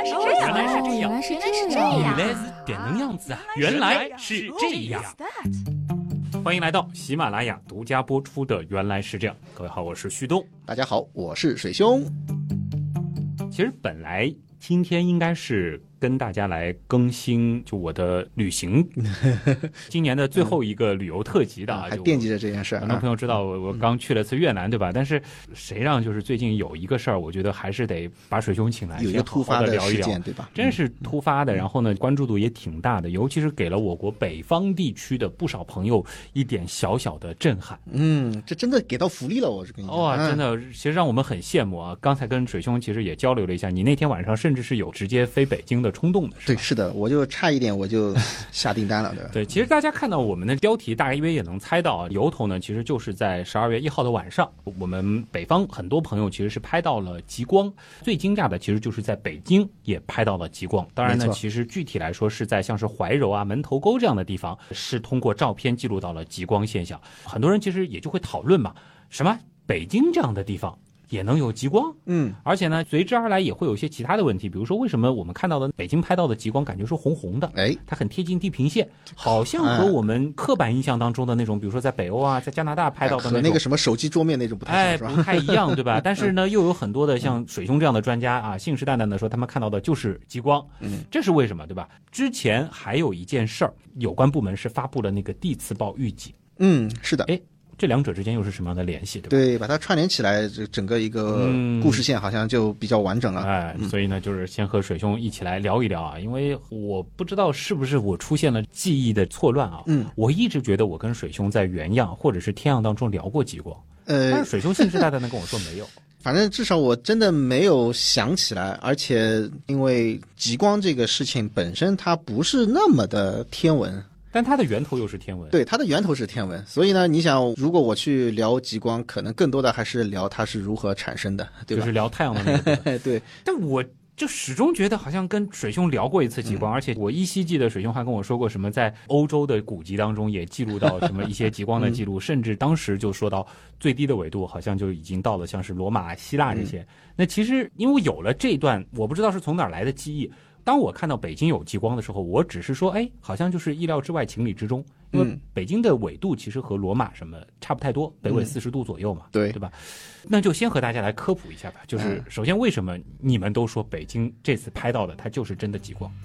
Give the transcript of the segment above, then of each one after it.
来是这样，原来是这样原来是这原样。来是点能样子啊！原来是这样。欢迎来到喜马拉雅独家播出的《原来是这样》。各位好，我是旭东。大家好，我是水兄。其实本来今天应该是跟大家来更新就我的旅行，今年的最后一个旅游特辑的啊，就还惦记着这件事儿啊很多朋。友知道我我刚去了次越南，对吧？但是谁让就是最近有一个事儿，我觉得还是得把水兄请来，有一个突发的聊一聊，。对吧？真是突发的，然后呢，关注度也挺大的，尤其是给了我国北方地区的不少朋友一点小小的震撼。嗯，这真的给到福利了，我是跟你说。哇，嗯真的，其实让我们很羡慕啊！刚才跟水兄其实也交流了一下，你那天晚上甚至是有直接飞北京的冲动的，是对，是的，我就差一点我就 下订单了，对吧？对，其实大家看到我们的标题，大概约也能猜到啊，由头呢，其实就是在十二月一号的晚上，我们北方很多朋友其实是拍到了极光。最惊讶的其实就是在北京也拍到了极光。当然呢，其实具体来说是在像是怀柔啊、门头沟这样的地方，是通过照片记录到了极光现象。很多人其实也就会讨论嘛，什么北京这样的地方也能有极光？嗯，而且呢，随之而来也会有一些其他的问题，比如说为什么我们看到的北京拍到的极光感觉是红红的？哎，它很贴近地平线，好像和我们刻板印象当中的那种，比如说在北欧啊，在加拿大拍到的种那个。什么手机桌面那种不太哎？不太一样，对吧？但是呢，又有很多的像水兄这样的专家啊，信誓旦旦的说他们看到的就是极光，嗯，这是为什么，对吧？之前还有一件事儿，有关部门是发布了那个地磁暴预警，嗯，是的，哎这两者之间又是什么样的联系，对吧？对，把它串联起来，这整个一个嗯故事线好像就比较完整了。哎，所以呢，就是先和水兄一起来聊一聊啊，因为我不知道是不是我出现了记忆的错乱啊。嗯，我一直觉得我跟水兄在原样或者是天样当中聊过极光，但呃是，水兄信誓旦旦的跟我说没有。反正至少我真的没有想起来，而且因为极光这个事情本身它不是那么的天文，但它的源头又是天文，对，它的源头是天文，所以呢，你想，如果我去聊极光，可能更多的还是聊它是如何产生的，对吧就是？聊太阳的那个 对，但我就始终觉得好像跟水兄聊过一次极嗯光，而且我依稀记得水兄还跟我说过什么，在欧洲的古籍当中也记录到什么一些极光的记嗯录，甚至当时就说到最低的纬度好像就已经到了像是罗马、希腊这嗯些。那其实因为有了这段，我不知道是从哪儿来的记忆。当我看到北京有极光的时候，我只是说，哎，好像就是意料之外、情理之中，因为嗯北京的纬度其实和罗马什么差不太多，北纬嗯四十度左右嘛，对对吧？那就先和大家来科普一下吧。就是嗯首先，为什么你们都说北京这次拍到的它就是真的极光？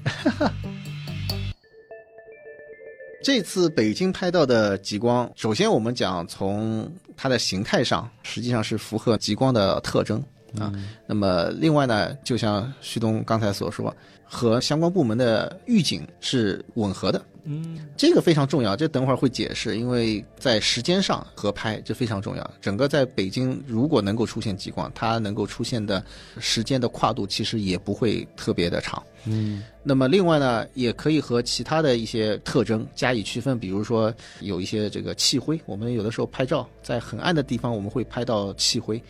这次北京拍到的极光，首先我们讲从它的形态上，实际上是符合极光的特征啊。那么另外呢，就像旭东刚才所说，和相关部门的预警是吻合的。嗯，这个非常重要，这等会儿会解释，因为在时间上合拍这非常重要。整个在北京如果能够出现极光，它能够出现的时间的跨度其实也不会特别的长。嗯，那么另外呢，也可以和其他的一些特征加以区分，比如说有一些这个气灰，我们有的时候拍照在很暗的地方我们会拍到气灰，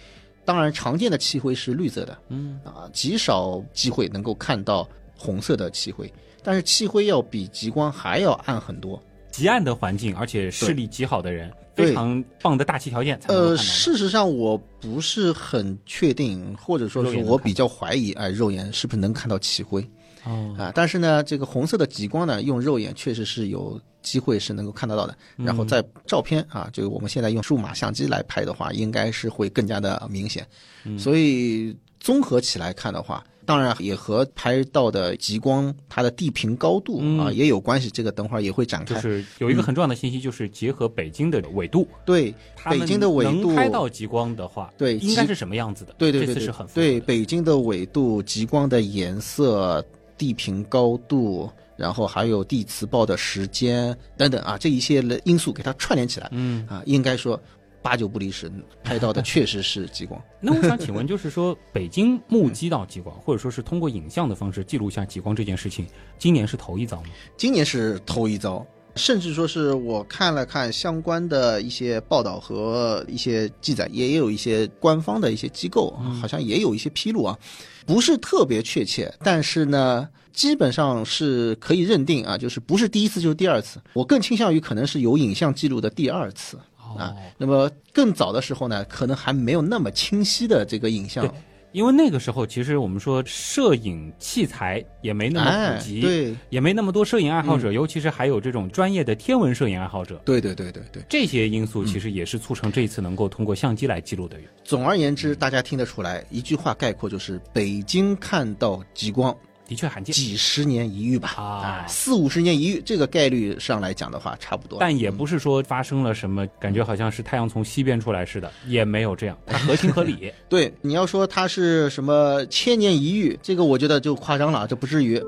当然常见的气灰是绿色的，嗯啊，极少机会能够看到红色的气灰，但是气灰要比极光还要暗很多。极暗的环境，而且视力极好的人，非常棒的大气条件才能呃，看到的。事实上我不是很确定，或者说是我比较怀疑，哎，肉眼是不是能看到气灰？哦，啊，但是呢，这个红色的极光呢，用肉眼确实是有机会是能够看得到的。嗯然后在照片啊，就我们现在用数码相机来拍的话，应该是会更加的明显。嗯所以综合起来看的话，当然也和拍到的极光它的地平高度啊嗯也有关系。这个等会儿也会展开。就是有一个很重要的信息，就是结合北京的纬度，对，北京的纬度能拍到极光的话，对极应该是什么样子的？这对对对对次是很对北京的纬度、极光的颜色、地平高度，然后还有地磁暴的时间等等啊，这一些的因素给它串联起来嗯，啊，应该说八九不离十，拍到的 确实是极光。那我想请问，就是说北京目击到极光，或者说是通过影像的方式记录下极光这件事情，今年是头一遭吗？今年是头一遭，甚至说是我看了看相关的一些报道和一些记载，也有一些官方的一些机构，好像也有一些披露啊，不是特别确切，但是呢，基本上是可以认定啊，就是不是第一次就是第二次，我更倾向于可能是有影像记录的第二次。啊哦，那么更早的时候呢，可能还没有那么清晰的这个影像对，因为那个时候其实我们说摄影器材也没那么哎普，及，对也没那么多摄影爱好者，尤其是还有这种专业的天文摄影爱好者。对对对对对。这些因素其实也是促成这一次能够通过相机来记录的。总而言之，大家听得出来，一句话概括就是：北京看到极光，的确罕见，几十年一遇吧。啊四五十年一遇，这个概率上来讲的话，差不多。但也不是说发生了什么，感觉好像是太阳从西边出来似的，也没有这样，它合情合理。对你要说它是什么千年一遇，这个我觉得就夸张了，这不至于。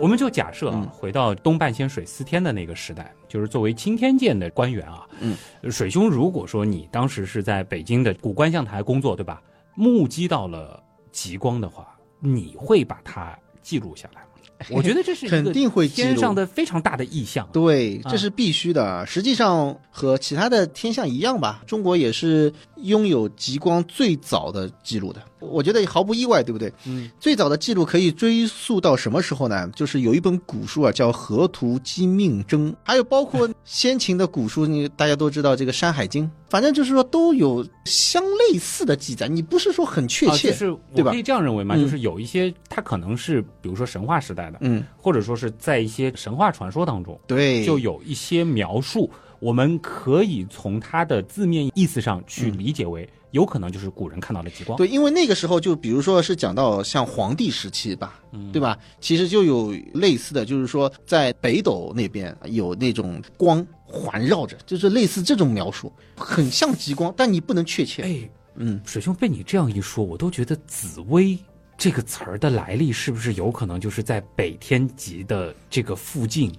我们就假设啊嗯，回到东半仙水司天的那个时代，就是作为钦天监的官员啊，嗯，水兄，如果说你当时是在北京的古观象台工作，对吧？目击到了极光的话，你会把它记录下来吗？我觉得这是肯定会天上的非常大的意象。对，啊这是必须的。实际上和其他的天象一样吧，中国也是拥有极光最早的记录的。我觉得毫不意外，对不对？嗯，最早的记录可以追溯到什么时候呢？就是有一本古书啊，叫《河图机命征》，还有包括先秦的古书，你大家都知道这个《山海经》，反正就是说都有相类似的记载。你不是说很确啊，切，就是我对吧可以这样认为嘛，嗯就是有一些它可能是，比如说神话时代的，嗯，或者说是在一些神话传说当中，对，就有一些描述，我们可以从它的字面意思上去理解为，有可能就是古人看到了极光。对，因为那个时候就比如说是讲到像黄帝时期吧，嗯对吧？其实就有类似的，就是说在北斗那边有那种光环绕着，就是类似这种描述，很像极光，但你不能确切。哎，嗯，水兄被你这样一说，我都觉得紫薇这个词儿的来历是不是有可能就是在北天极的这个附近？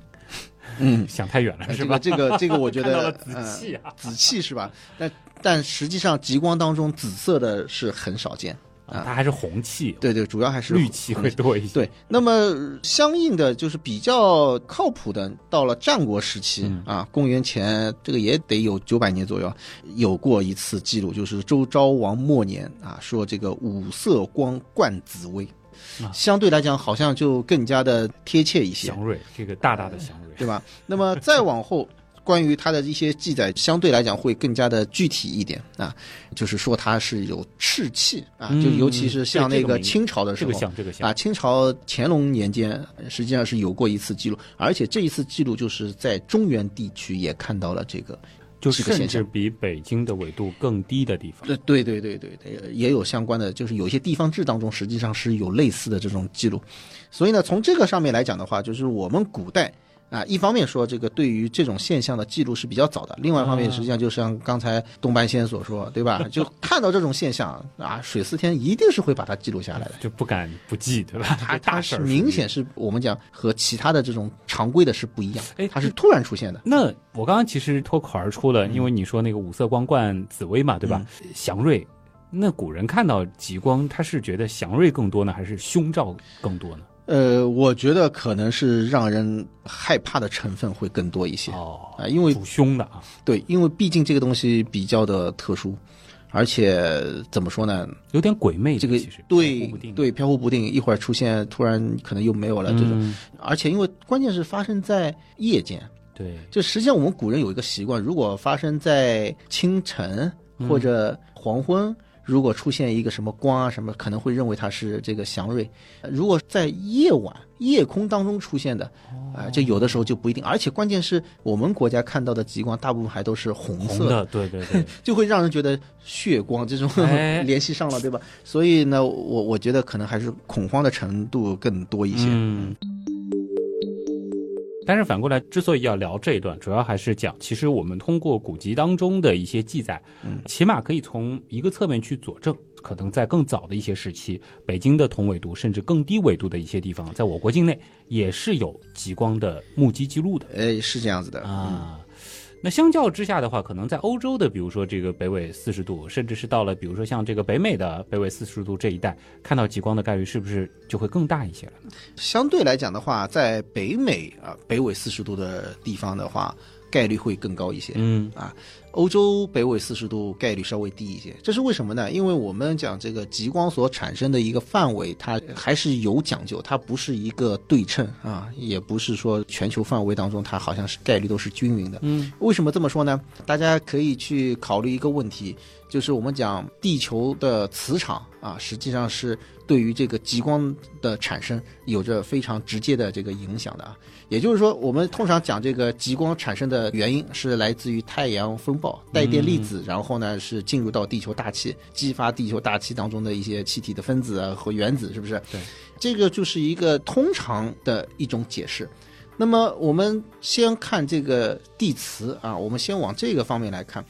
嗯，想太远了是吧？这个这个这个，我觉得紫呃气啊，紫气是吧？但但实际上极光当中紫色的是很少见。啊它还是红气，对对，主要还是绿气会多一些。对，那么相应的就是比较靠谱的，到了战国时期、嗯啊，公元前这个也得有九百年左右，有过一次记录，就是周昭王末年啊，说这个五色光贯紫薇，啊相对来讲好像就更加的贴切一些，祥瑞，这个大大的祥瑞，对吧？那么再往后。关于它的一些记载，相对来讲会更加的具体一点啊，就是说它是有赤气啊，就嗯尤其是像那个清朝的时候，这个像，这个像啊，清朝乾隆年间实际上是有过一次记录，而且这一次记录就是在中原地区也看到了这个。就这个现象甚至比北京的纬度更低的地方。对对对对对对，也有相关的，就是有一些地方志当中实际上是有类似的这种记录，所以呢，从这个上面来讲的话，就是我们古代。啊，一方面说这个对于这种现象的记录是比较早的，另外一方面实际上就像刚才东半仙所说，对吧？就 看到这种现象啊，水四天一定是会把它记录下来的。就不敢不记，对吧？它 它是明显是我们讲和其他的这种常规的是不一样哎，它是突然出现的。那我刚刚其实脱口而出了，因为你说那个五色光冠紫薇嘛，对吧？祥瑞，那古人看到极光，他是觉得祥瑞更多呢，还是凶兆更多呢？呃，我觉得可能是让人害怕的成分会更多一些啊、哦，因为主凶的啊，对，因为毕竟这个东西比较的特殊，而且怎么说呢？有点鬼魅，这个对对飘忽不定，一会儿出现，突然可能又没有了这种。嗯而且因为关键是发生在夜间，对，就实际上我们古人有一个习惯，如果发生在清晨或者黄昏，如果出现一个什么光啊什么，可能会认为它是这个祥瑞。呃如果在夜晚夜空当中出现的，啊、这有的时候就不一定。而且关键是我们国家看到的极光，大部分还都是红色对对对，就会让人觉得血光这种、哎 联系上了，对吧？所以呢，我我觉得可能还是恐慌的程度更多一些。嗯。但是反过来，之所以要聊这一段，主要还是讲，其实我们通过古籍当中的一些记载，嗯，起码可以从一个侧面去佐证，可能在更早的一些时期，北京的同纬度甚至更低纬度的一些地方，在我国境内也是有极光的目击记录的哎，是这样子的。啊。那相较之下的话，可能在欧洲的，比如说这个北纬四十度，甚至是到了比如说像这个北美的北纬四十度这一带，看到极光的概率是不是就会更大一些了？相对来讲的话，在北美啊、北纬四十度的地方的话，概率会更高一些。嗯啊欧洲北纬四十度概率稍微低一些，这是为什么呢？因为我们讲这个极光所产生的一个范围，它还是有讲究，它不是一个对称啊，也不是说全球范围当中它好像是概率都是均匀的。嗯，为什么这么说呢？大家可以去考虑一个问题，就是我们讲地球的磁场啊，实际上是对于这个极光的产生有着非常直接的这个影响的啊。也就是说，我们通常讲这个极光产生的原因是来自于太阳风暴带电粒子，然后呢是进入到地球大气，激发地球大气当中的一些气体的分子啊和原子，是不是？对，这个就是一个通常的一种解释。那么我们先看这个地磁啊，我们先往这个方面来看，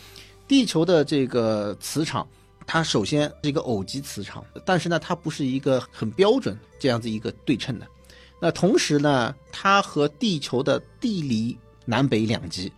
地球的这个磁场，它首先是一个偶极磁场，但是呢，它不是一个很标准这样子一个对称的。那同时呢，它和地球的地理南北两极，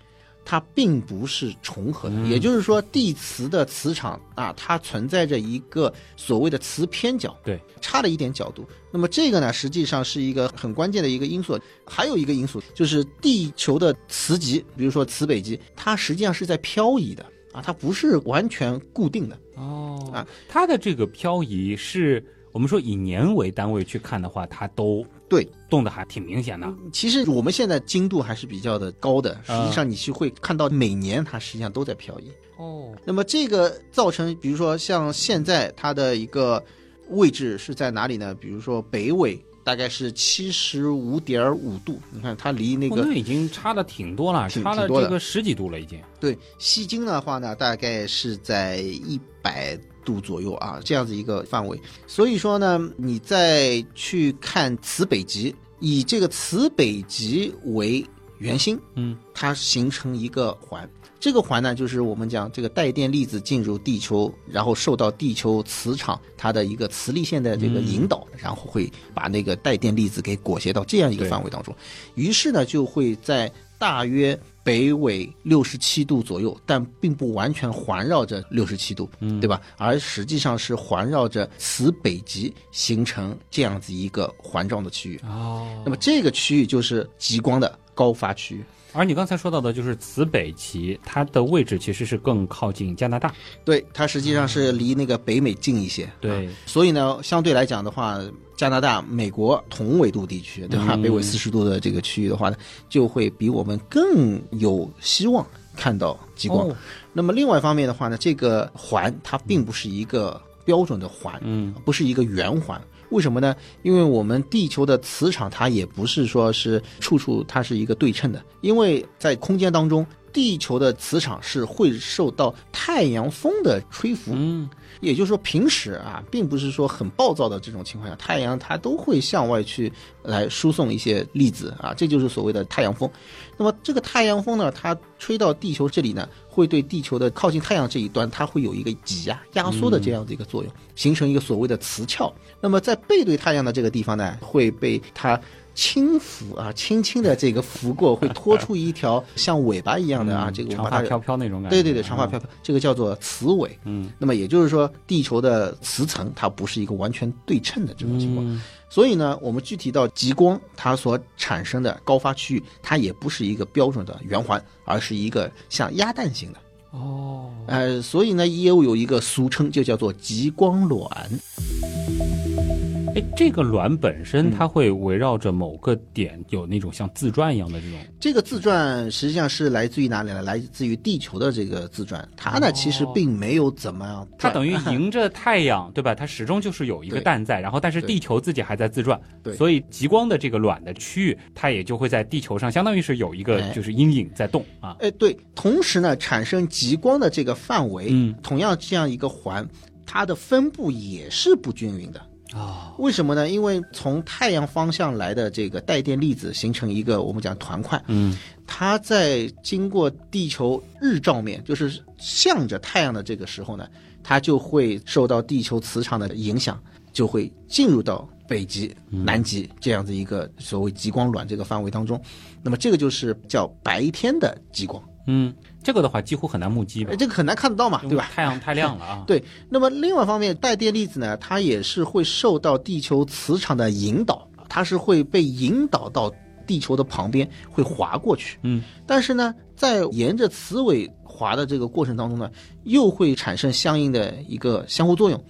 它并不是重合的。也就是说，地磁的磁场啊，它存在着一个所谓的磁偏角，对，差了一点角度。那么这个呢，实际上是一个很关键的一个因素。还有一个因素就是地球的磁极，比如说磁北极，它实际上是在漂移的啊，它不是完全固定的。哦啊，它的这个漂移是我们说以年为单位去看的话，它都对，动的还挺明显的。其实我们现在精度还是比较的高的，实际上你是会看到每年它实际上都在漂移。哦，那么这个造成，比如说像现在它的一个位置是在哪里呢？比如说北纬大概是七十五点五度，你看它离那个、哦那已经差的挺多了，差了这个十几度了已经。对西经的话呢，大概是在一百度左右啊，这样子一个范围。所以说呢，你再去看磁北极，以这个磁北极为圆心，嗯，它形成一个环。这个环呢，就是我们讲这个带电粒子进入地球，然后受到地球磁场它的一个磁力线的这个引导，然后会把那个带电粒子给裹挟到这样一个范围当中。于是呢，就会在大约北纬六十七度左右，但并不完全环绕着六十七度，嗯对吧？而实际上是环绕着磁北极形成这样子一个环状的区域。哦那么这个区域就是极光的高发区。而你刚才说到的就是磁北极，它的位置其实是更靠近加拿大。对，它实际上是离那个北美近一些。对啊所以呢，相对来讲的话，加拿大、美国同纬度地区，对吧？嗯北纬四十度的这个区域的话呢，就会比我们更有希望看到极光。哦那么另外一方面的话呢，这个环它并不是一个标准的环，嗯，不是一个圆环。为什么呢？因为我们地球的磁场它也不是说是处处它是一个对称的，因为在空间当中，地球的磁场是会受到太阳风的吹拂。嗯，也就是说，平时啊，并不是说很暴躁的这种情况下，太阳它都会向外去来输送一些粒子啊，这就是所谓的太阳风。那么这个太阳风呢，它吹到地球这里呢，会对地球的靠近太阳这一端，它会有一个挤压、压缩的这样的一个作用，形成一个所谓的磁鞘。那么在背对太阳的这个地方呢，会被它。轻抚啊，轻轻的这个拂过，会拖出一条像尾巴一样的啊，嗯这个长发飘飘那种感觉。对对对，长发飘飘，这个叫做磁尾。嗯，那么也就是说，地球的磁层它不是一个完全对称的这种情况。嗯所以呢，我们具体到极光它所产生的高发区域，它也不是一个标准的圆环，而是一个像鸭蛋形的。哦，呃，所以呢，也有一个俗称，就叫做极光卵。哎，这个卵本身嗯。它会围绕着某个点有那种像自转一样的这种。这个自转实际上是来自于哪里呢？来自于地球的这个自转，它呢其实并没有怎么样转，它等于迎着太阳，对吧？它始终就是有一个蛋在，然后但是地球自己还在自转，对。所以极光的这个卵的区域，它也就会在地球上，相当于是有一个哎。就是阴影在动啊。哎，对，同时呢，产生极光的这个范围，嗯。同样这样一个环，它的分布也是不均匀的。啊，为什么呢？因为从太阳方向来的这个带电粒子形成一个我们讲团块，嗯它在经过地球日照面，就是向着太阳的这个时候呢，它就会受到地球磁场的影响，就会进入到北极、南极这样子一个所谓极光卵这个范围当中。那么这个就是叫白天的极光，嗯，这个的话几乎很难目击吧哎，，这个很难看得到嘛，对吧？太阳太亮了啊。对，那么另外一方面，带电粒子呢，它也是会受到地球磁场的引导，它是会被引导到地球的旁边会滑过去。嗯，但是呢，在沿着磁尾滑的这个过程当中呢，又会产生相应的一个相互作用。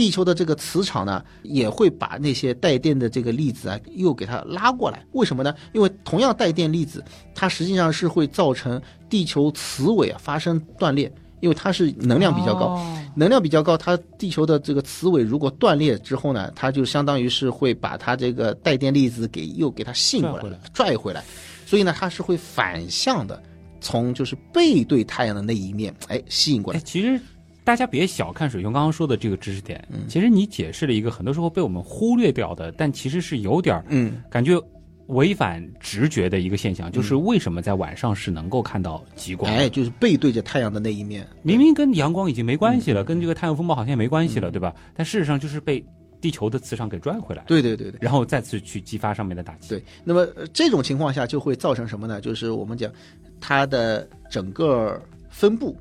地球的这个磁场呢，也会把那些带电的这个粒子啊，又给它拉过来。为什么呢？因为同样带电粒子，它实际上是会造成地球磁尾啊发生断裂，因为它是能量比较高。哦能量比较高，它地球的这个磁尾如果断裂之后呢，它就相当于是会把它这个带电粒子给又给它吸过来拽回来拽回来，所以呢，它是会反向的，从就是背对太阳的那一面，哎，吸引过哎，来。其实大家别小看水兄刚刚说的这个知识点，嗯其实你解释了一个很多时候被我们忽略掉的，但其实是有点儿嗯，感觉违反直觉的一个现象，就是为什么在晚上是能够看到极光？哎，就是背对着太阳的那一面。明明跟阳光已经没关嗯系了，跟这个太阳风暴好像也没关系了，对吧？但事实上就是被地球的磁场给拽回来，对对对对。然后再次去激发上面的打击。对，那么、呃这种情况下就会造成什么呢？就是我们讲它的整个分布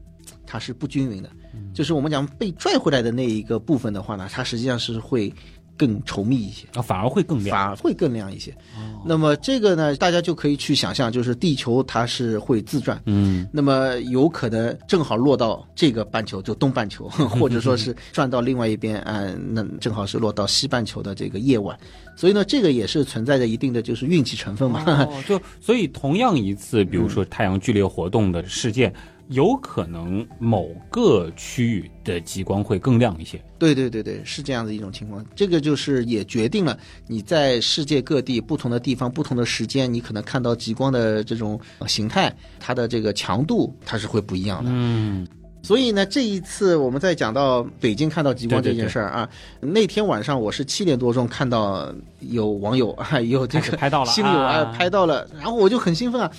它是不均匀的，就是我们讲被拽回来的那一个部分的话呢，它实际上是会更稠密一些。啊，反而会更亮。反而会更亮一些。哦那么这个呢，大家就可以去想象，就是地球它是会自转，嗯，那么有可能正好落到这个半球，就东半球，或者说是转到另外一边，啊、那正好是落到西半球的这个夜晚。所以呢，这个也是存在着一定的就是运气成分嘛。哦，就所以同样一次，比如说太阳剧烈活动的事件，有可能某个区域的极光会更亮一些。对对对对，是这样的一种情况。这个就是也决定了你在世界各地不同的地方、不同的时间，你可能看到极光的这种呃形态，它的这个强度它是会不一样的。嗯，所以呢，这一次我们在讲到北京看到极光这件事儿啊，那天晚上我是七点多钟看到有网友啊，有这个拍到了 新友啊啊拍到了，然后我就很兴奋啊，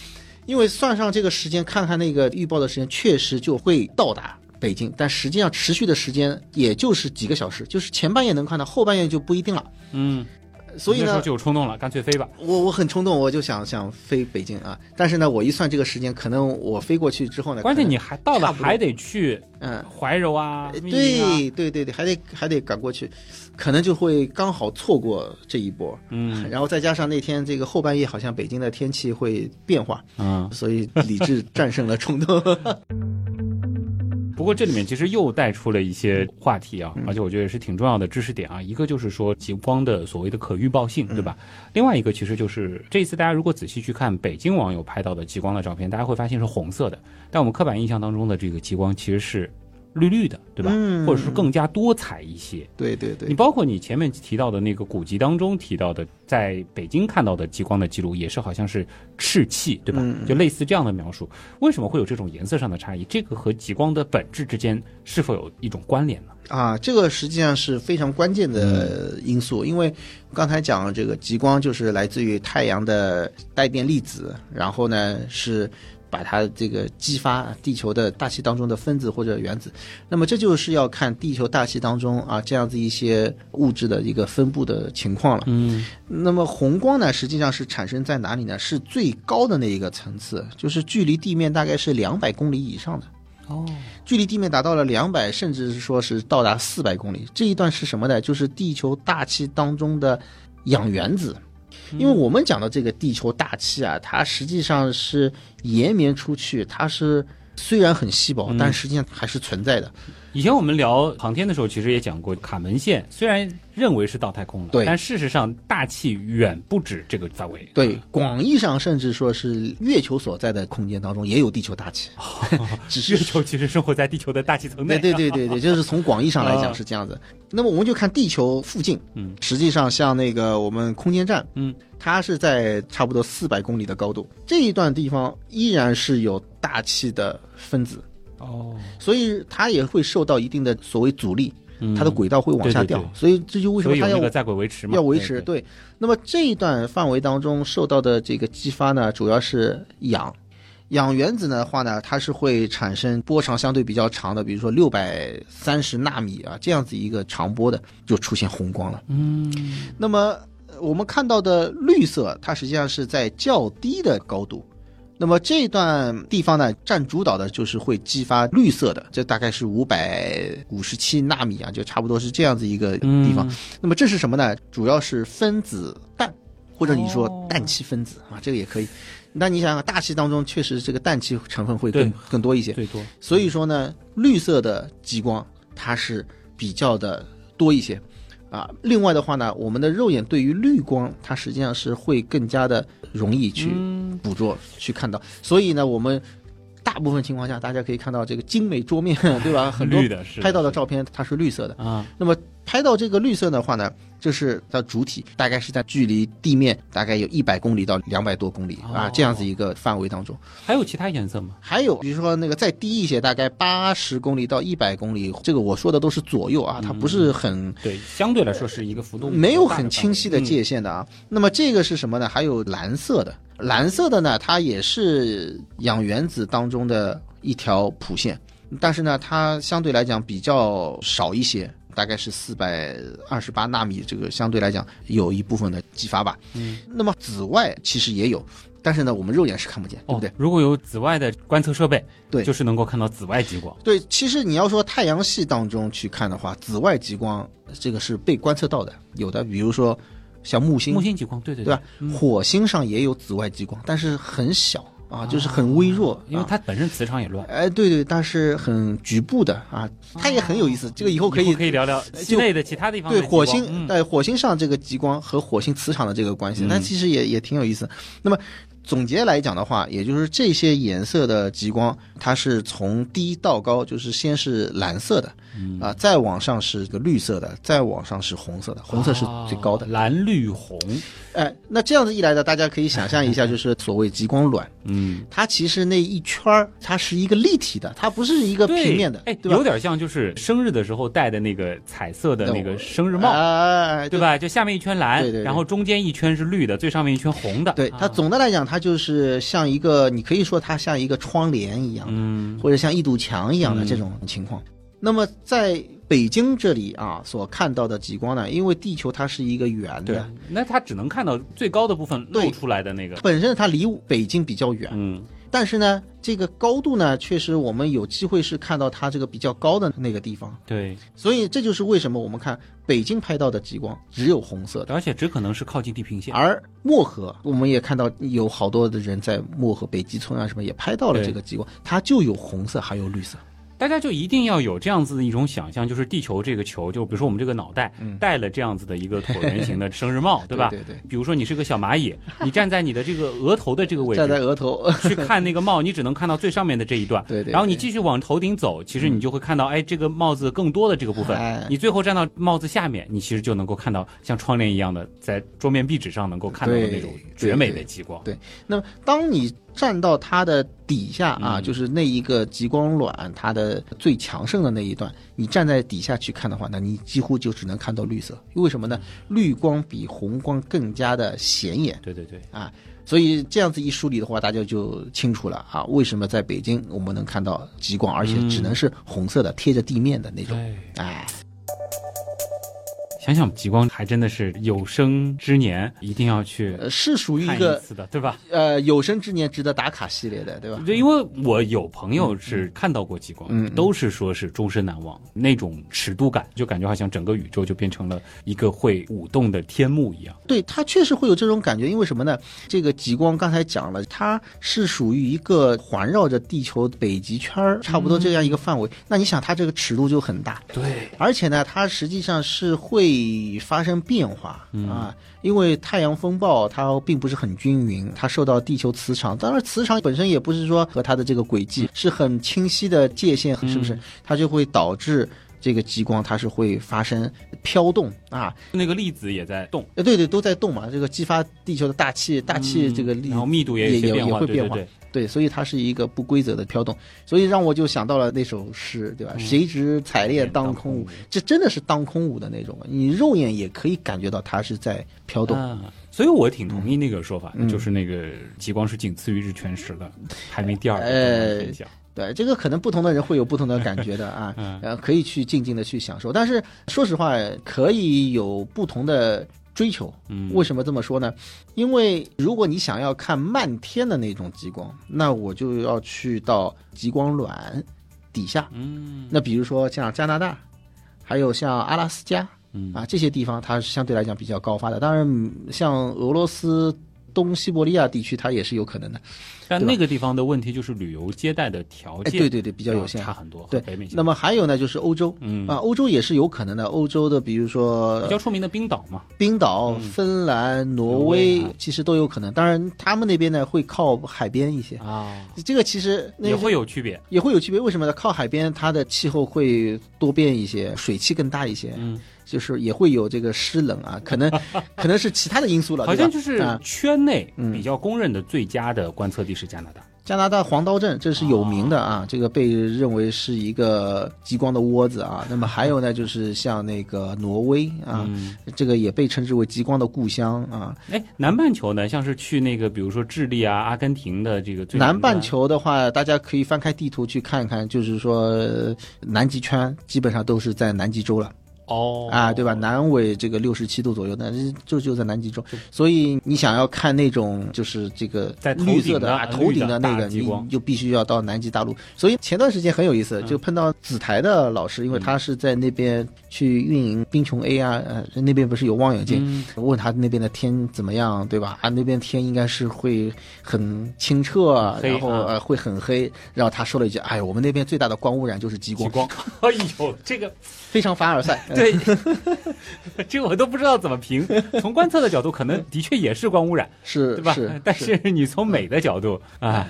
因为算上这个时间，看看那个预报的时间，确实就会到达。北京，但实际上持续的时间也就是几个小时，就是前半夜能看到，后半夜就不一定了。嗯，所以呢，就有冲动了，干脆飞吧。我我很冲动，我就想想飞北京啊。但是呢，我一算这个时间，可能我飞过去之后呢，关键你还到了还得去嗯，怀柔啊，对对对对，还得还得赶过去，可能就会刚好错过这一波。嗯然后再加上那天这个后半夜，好像北京的天气会变化，嗯。所以理智战胜了冲动。这里面其实又带出了一些话题啊，嗯而且我觉得也是挺重要的知识点啊。一个就是说极光的所谓的可预报性，嗯对吧？另外一个其实就是这一次大家如果仔细去看北京网友拍到的极光的照片，大家会发现是红色的，但我们刻板印象当中的这个极光其实是绿绿的，对吧？嗯或者是更加多彩一些。对对对，你包括你前面提到的那个古籍当中提到的，在北京看到的极光的记录，也是好像是赤气，对吧？嗯就类似这样的描述。为什么会有这种颜色上的差异？这个和极光的本质之间是否有一种关联呢？啊，这个实际上是非常关键的因素，因为刚才讲了这个极光就是来自于太阳的带电粒子，然后呢是。把它这个激发地球的大气当中的分子或者原子，那么这就是要看地球大气当中啊这样子一些物质的一个分布的情况了。嗯那么红光呢，实际上是产生在哪里呢？是最高的那一个层次，就是距离地面大概是两百公里以上的。哦，距离地面达到了两百，甚至是说是到达四百公里。这一段是什么呢？就是地球大气当中的氧原子。因为我们讲的这个地球大气啊，它实际上是延绵出去，它是虽然很稀薄，但实际上还是存在的。以前我们聊航天的时候，其实也讲过，卡门线虽然认为是到太空了，对但事实上大气远不止这个范围。对，广义上甚至说是月球所在的空间当中也有地球大气，只是月球其实生活在地球的大气层内。对对对对对，就是从广义上来讲是这样子。那么我们就看地球附近，嗯，实际上像那个我们空间站，嗯，它是在差不多四百公里的高度，这一段地方依然是有大气的分子，哦，所以它也会受到一定的所谓阻力，嗯它的轨道会往下掉，对对对所以这就为什么它要个在轨维持嘛，要维持。对对，那么这一段范围当中受到的这个激发呢，主要是氧。氧原子的话呢，它是会产生波长相对比较长的，比如说六百三十纳米啊这样子一个长波的，就出现红光了。嗯，那么呃我们看到的绿色，它实际上是在较低的高度。那么这段地方呢，占主导的就是会激发绿色的，这大概是五百五十七纳米啊，就差不多是这样子一个地方。嗯那么这是什么呢？主要是分子氮。或者你说哦氮气分子啊，这个也可以。那你想想，大气当中确实这个氮气成分会更更多一些，最多所以说呢，绿色的极光它是比较的多一些。啊，另外的话呢，我们的肉眼对于绿光，它实际上是会更加的容易去嗯捕捉、去看到。所以呢，我们大部分情况下，大家可以看到这个精美桌面，对吧？很多拍到的照片它是绿色的。啊，那么拍到这个绿色的话呢，就是它主体大概是在距离地面大概有一百公里到两百多公里啊哦这样子一个范围当中。还有其他颜色吗？还有比如说那个再低一些，大概八十公里到一百公里，这个我说的都是左右啊，它不是很对，相对来说是一个幅度没有很清晰的界限的啊。那么这个是什么呢？还有蓝色的，蓝色的呢，它也是氧原子当中的一条谱线，但是呢，它相对来讲比较少一些，大概是四百二十八纳米，这个相对来讲有一部分的激发吧。嗯，那么紫外其实也有，但是呢，我们肉眼是看不见，对不对哦？如果有紫外的观测设备，对就是能够看到紫外极光。对，其实你要说太阳系当中去看的话，紫外极光这个是被观测到的，有的，比如说像木星，木星极光，对对对吧？火星上也有紫外极光，但是很小啊，就是很微弱，因为啊它本身磁场也乱。哎，对对，但是很局部的啊，它也很有意思。这个以后可以可以聊聊系内的其他地方对火星嗯在火星上这个极光和火星磁场的这个关系，嗯那其实也也挺有意思。那么总结来讲的话，也就是这些颜色的极光，它是从低到高，就是先是蓝色的，嗯啊，再往上是个绿色的，再往上是红色的，红色是最高的哦。蓝绿红。哎，那这样子一来呢，大家可以想象一下，就是所谓极光卵，嗯，它其实那一圈儿它是一个立体的，它不是一个平面的，哎，对吧？有点像就是生日的时候戴的那个彩色的那个生日帽，哎，对？吧？就下面一圈蓝，对对对然后中间一圈是绿的，最上面一圈红的。对，它啊总的来讲，它就是像一个，你可以说它像一个窗帘一样的，嗯或者像一堵墙一样的嗯这种情况。那么在北京这里啊，所看到的极光呢，因为地球它是一个圆对的，，那它只能看到最高的部分露出来的那个。本身它离北京比较远，嗯，但是呢，这个高度呢，确实我们有机会是看到它这个比较高的那个地方，对，所以这就是为什么我们看北京拍到的极光只有红色的。而且只可能是靠近地平线。而漠河，我们也看到有好多的人在漠河北极村啊什么也拍到了这个极光，它就有红色还有绿色。大家就一定要有这样子的一种想象，就是地球这个球，就比如说我们这个脑袋戴了这样子的一个椭圆形的生日帽，对吧？对对对比如说你是个小蚂蚁，你站在你的这个额头的这个位置站在置。额头，去看那个帽，你只能看到最上面的这一段，对对对然后你继续往头顶走，其实你就会看到，哎，这个帽子更多的这个部分哎，你最后站到帽子下面，你其实就能够看到像窗帘一样的，在桌面壁纸上能够看到的那种绝美的极光。对那么当你站到它的底下啊，嗯就是那一个极光卵它的最强盛的那一段，你站在底下去看的话，那你几乎就只能看到绿色。为什么呢？绿光比红光更加的显眼。对对对，啊，所以这样子一梳理的话，大家就清楚了啊，为什么在北京我们能看到极光，而且只能是红色的、贴着地面的那种。对。哎，想想极光还真的是有生之年一定要去呃，是属于一个对吧？呃有生之年值得打卡系列的，对吧？对，因为我有朋友是看到过极光，嗯嗯都是说是终身难忘，那种尺度感，就感觉好像整个宇宙就变成了一个会舞动的天幕一样。对，它确实会有这种感觉，因为什么呢？这个极光刚才讲了，它是属于一个环绕着地球北极圈儿差不多这样一个范围。那你想，它这个尺度就很大，对，而且呢，它实际上是会发生变化、啊，因为太阳风暴它并不是很均匀，它受到地球磁场，当然磁场本身也不是说和它的这个轨迹是很清晰的界限，是不是？它就会导致这个极光它是会发生飘动啊，那个粒子也在动，呃，对对，都在动嘛，这个激发地球的大气，大气这个力，然后密度也也也会变化对对对对，所以它是一个不规则的飘动，所以让我就想到了那首诗，对吧？嗯谁知彩列当空舞，这真的是当空舞的那种，你肉眼也可以感觉到它是在飘动。啊，所以我挺同意那个说法，嗯就是那个极光是仅次于日全食的，排名第二的呃现象。对，这个可能不同的人会有不同的感觉的啊，嗯呃，可以去静静的去享受。但是说实话，可以有不同的追求。嗯，为什么这么说呢？因为如果你想要看漫天的那种极光，那我就要去到极光卵底下。嗯那比如说像加拿大，还有像阿拉斯加嗯啊，这些地方它是相对来讲比较高发的。当然，嗯像俄罗斯东西伯利亚地区，它也是有可能的。但那个地方的问题就是旅游接待的条哎，件，对对对，比较有限差。很多，对那么还有呢，就是欧洲嗯啊，欧洲也是有可能的。欧洲的，比如说比较出名的冰岛嘛，冰岛、嗯芬兰、挪挪威其实都有可能。当然，他们那边呢会靠海边一些。啊，这个其实那也会有区别，也会有区别，为什么呢？靠海边，它的气候会多变一些，水汽更大一些，嗯，就是也会有这个湿冷啊，可能可能是其他的因素了。好像就是啊圈内嗯比较公认的最佳的观测地是加拿大，加拿大黄刀镇，这是有名的啊，这个被认为是一个极光的窝子啊。那么还有呢，就是像那个挪威啊，嗯，这个也被称之为极光的故乡啊。哎，南半球呢，像是去那个比如说智利啊、阿根廷的这个最南半球的话，大家可以翻开地图去看看，就是说呃南极圈基本上都是在南极洲了。哦啊，对吧？南纬这个六十七度左右，那就就在南极洲，所以你想要看那种就是这个在绿色的啊头顶的那个，你就必须要到南极大陆。所以前段时间很有意思，嗯就碰到紫台的老师，因为他是在那边去运营冰穹 A 啊，呃，那边不是有望远镜，嗯问他那边的天怎么样，对吧？啊，那边天应该是会很清澈，啊然后啊呃会很黑。然后他说了一句：“哎，我们那边最大的光污染就是极光，极光，哎呦，这个非常凡尔赛。”对，这我都不知道怎么评。从观测的角度，可能的确也是光污染，是对吧？是，但是你从美的角度啊，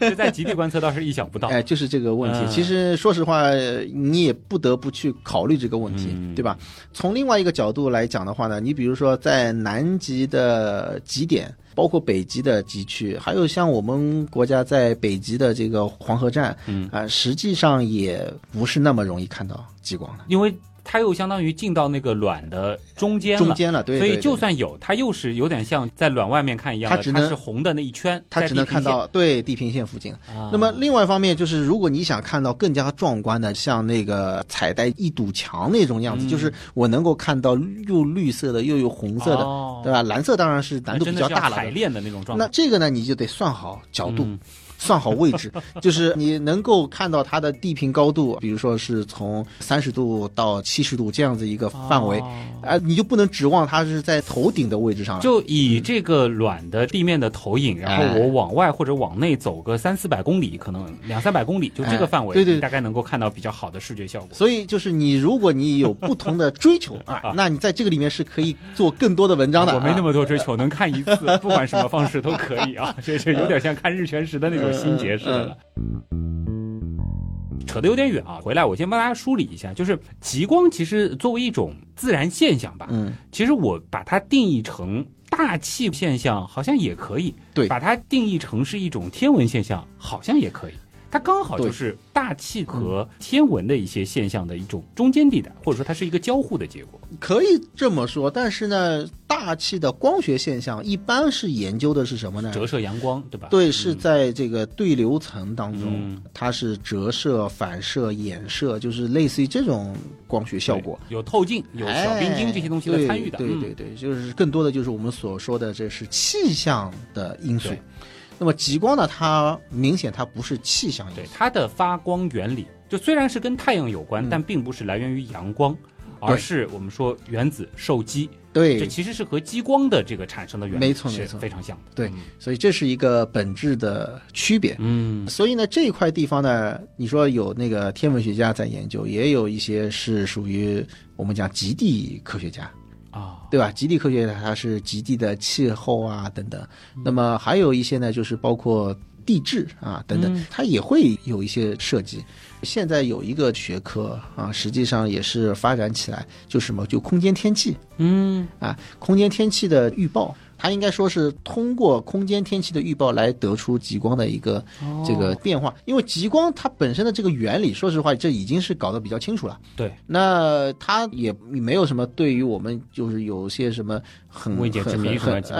这 在极地观测倒是意想不到。哎，就是这个问题。嗯其实说实话，呃你也不得不去考虑这个问题，嗯对吧？从另外一个角度来讲的话呢，你比如说在南极的极点，包括北极的极区，还有像我们国家在北极的这个黄河站，嗯啊、实际上也不是那么容易看到极光的。因为它又相当于进到那个卵的中间了。中间了，对所以就算有，它又是有点像在卵外面看一样的，它只能是红的那一圈，它只能。看到对地平线附近。啊那么另外一方面就是，如果你想看到更加壮观的，像那个彩带一堵墙那种样子，嗯就是我能够看到又绿色的又有红色的，哦对吧？蓝色当然是难度比较大了那真的是要排。练的那种状态。那这个呢，你就得算好角度，嗯算好位置，就是你能够看到它的地平高度，比如说是从三十度到七十度这样子一个范围，哦啊、你就不能指望它是在头顶的位置上了。就以这个卵的地面的投影，然后哎我往外或者往内走个三四百公里，可能两三百公里，就这个哎范围，对对你大概能够看到比较好的视觉效果。所以就是你，如果你有不同的追求 啊，那你在这个里面是可以做更多的文章的。我没那么么多追求，能看一次，不管什么方式都可以啊。这这有点像看日全食的那种心结似的了。扯得有点远啊，回来我先帮大家梳理一下，就是极光其实作为一种自然现象吧，嗯，其实我把它定义成大气现象，好像也可以；对把它定义成是一种天文现象，好像也可以。它刚好就是大气和天文的一些现象的一种中间地带，或者说它是一个交互的结果。可以这么说。但是呢，大气的光学现象一般是研究的是什么呢？折射阳光，对吧？对，是在这个对流层当中，嗯它是折射、反射、衍射，就是类似于这种光学效果。有透镜、有小冰晶这些东西的参与的。对对对对，就是更多的就是我们所说的这是气象的因素对。那么极光呢，它明显它不是气象对它的发光原理，就虽然是跟太阳有关，嗯。但并不是来源于阳光，而是我们说原子受激，对。这其实是和激光的这个产生的原理没错没错。非常像的。对嗯，所以这是一个本质的区别。嗯。所以呢，这一块地方呢，你说有那个天文学家在研究，也有一些是属于我们讲极地科学家，啊，对吧？极地科学它是极地的气候啊等等，嗯那么还有一些呢，就是包括地质啊等等嗯，它也会有一些涉及。现在有一个学科啊，实际上也是发展起来，就什么就空间天气嗯啊，空间天气的预报。它应该说是通过空间天气的预报来得出极光的一个这个变化，因为极光它本身的这个原理，说实话，这已经是搞得比较清楚了。对，那它也没有什么对于我们就是有些什么很很很呃基本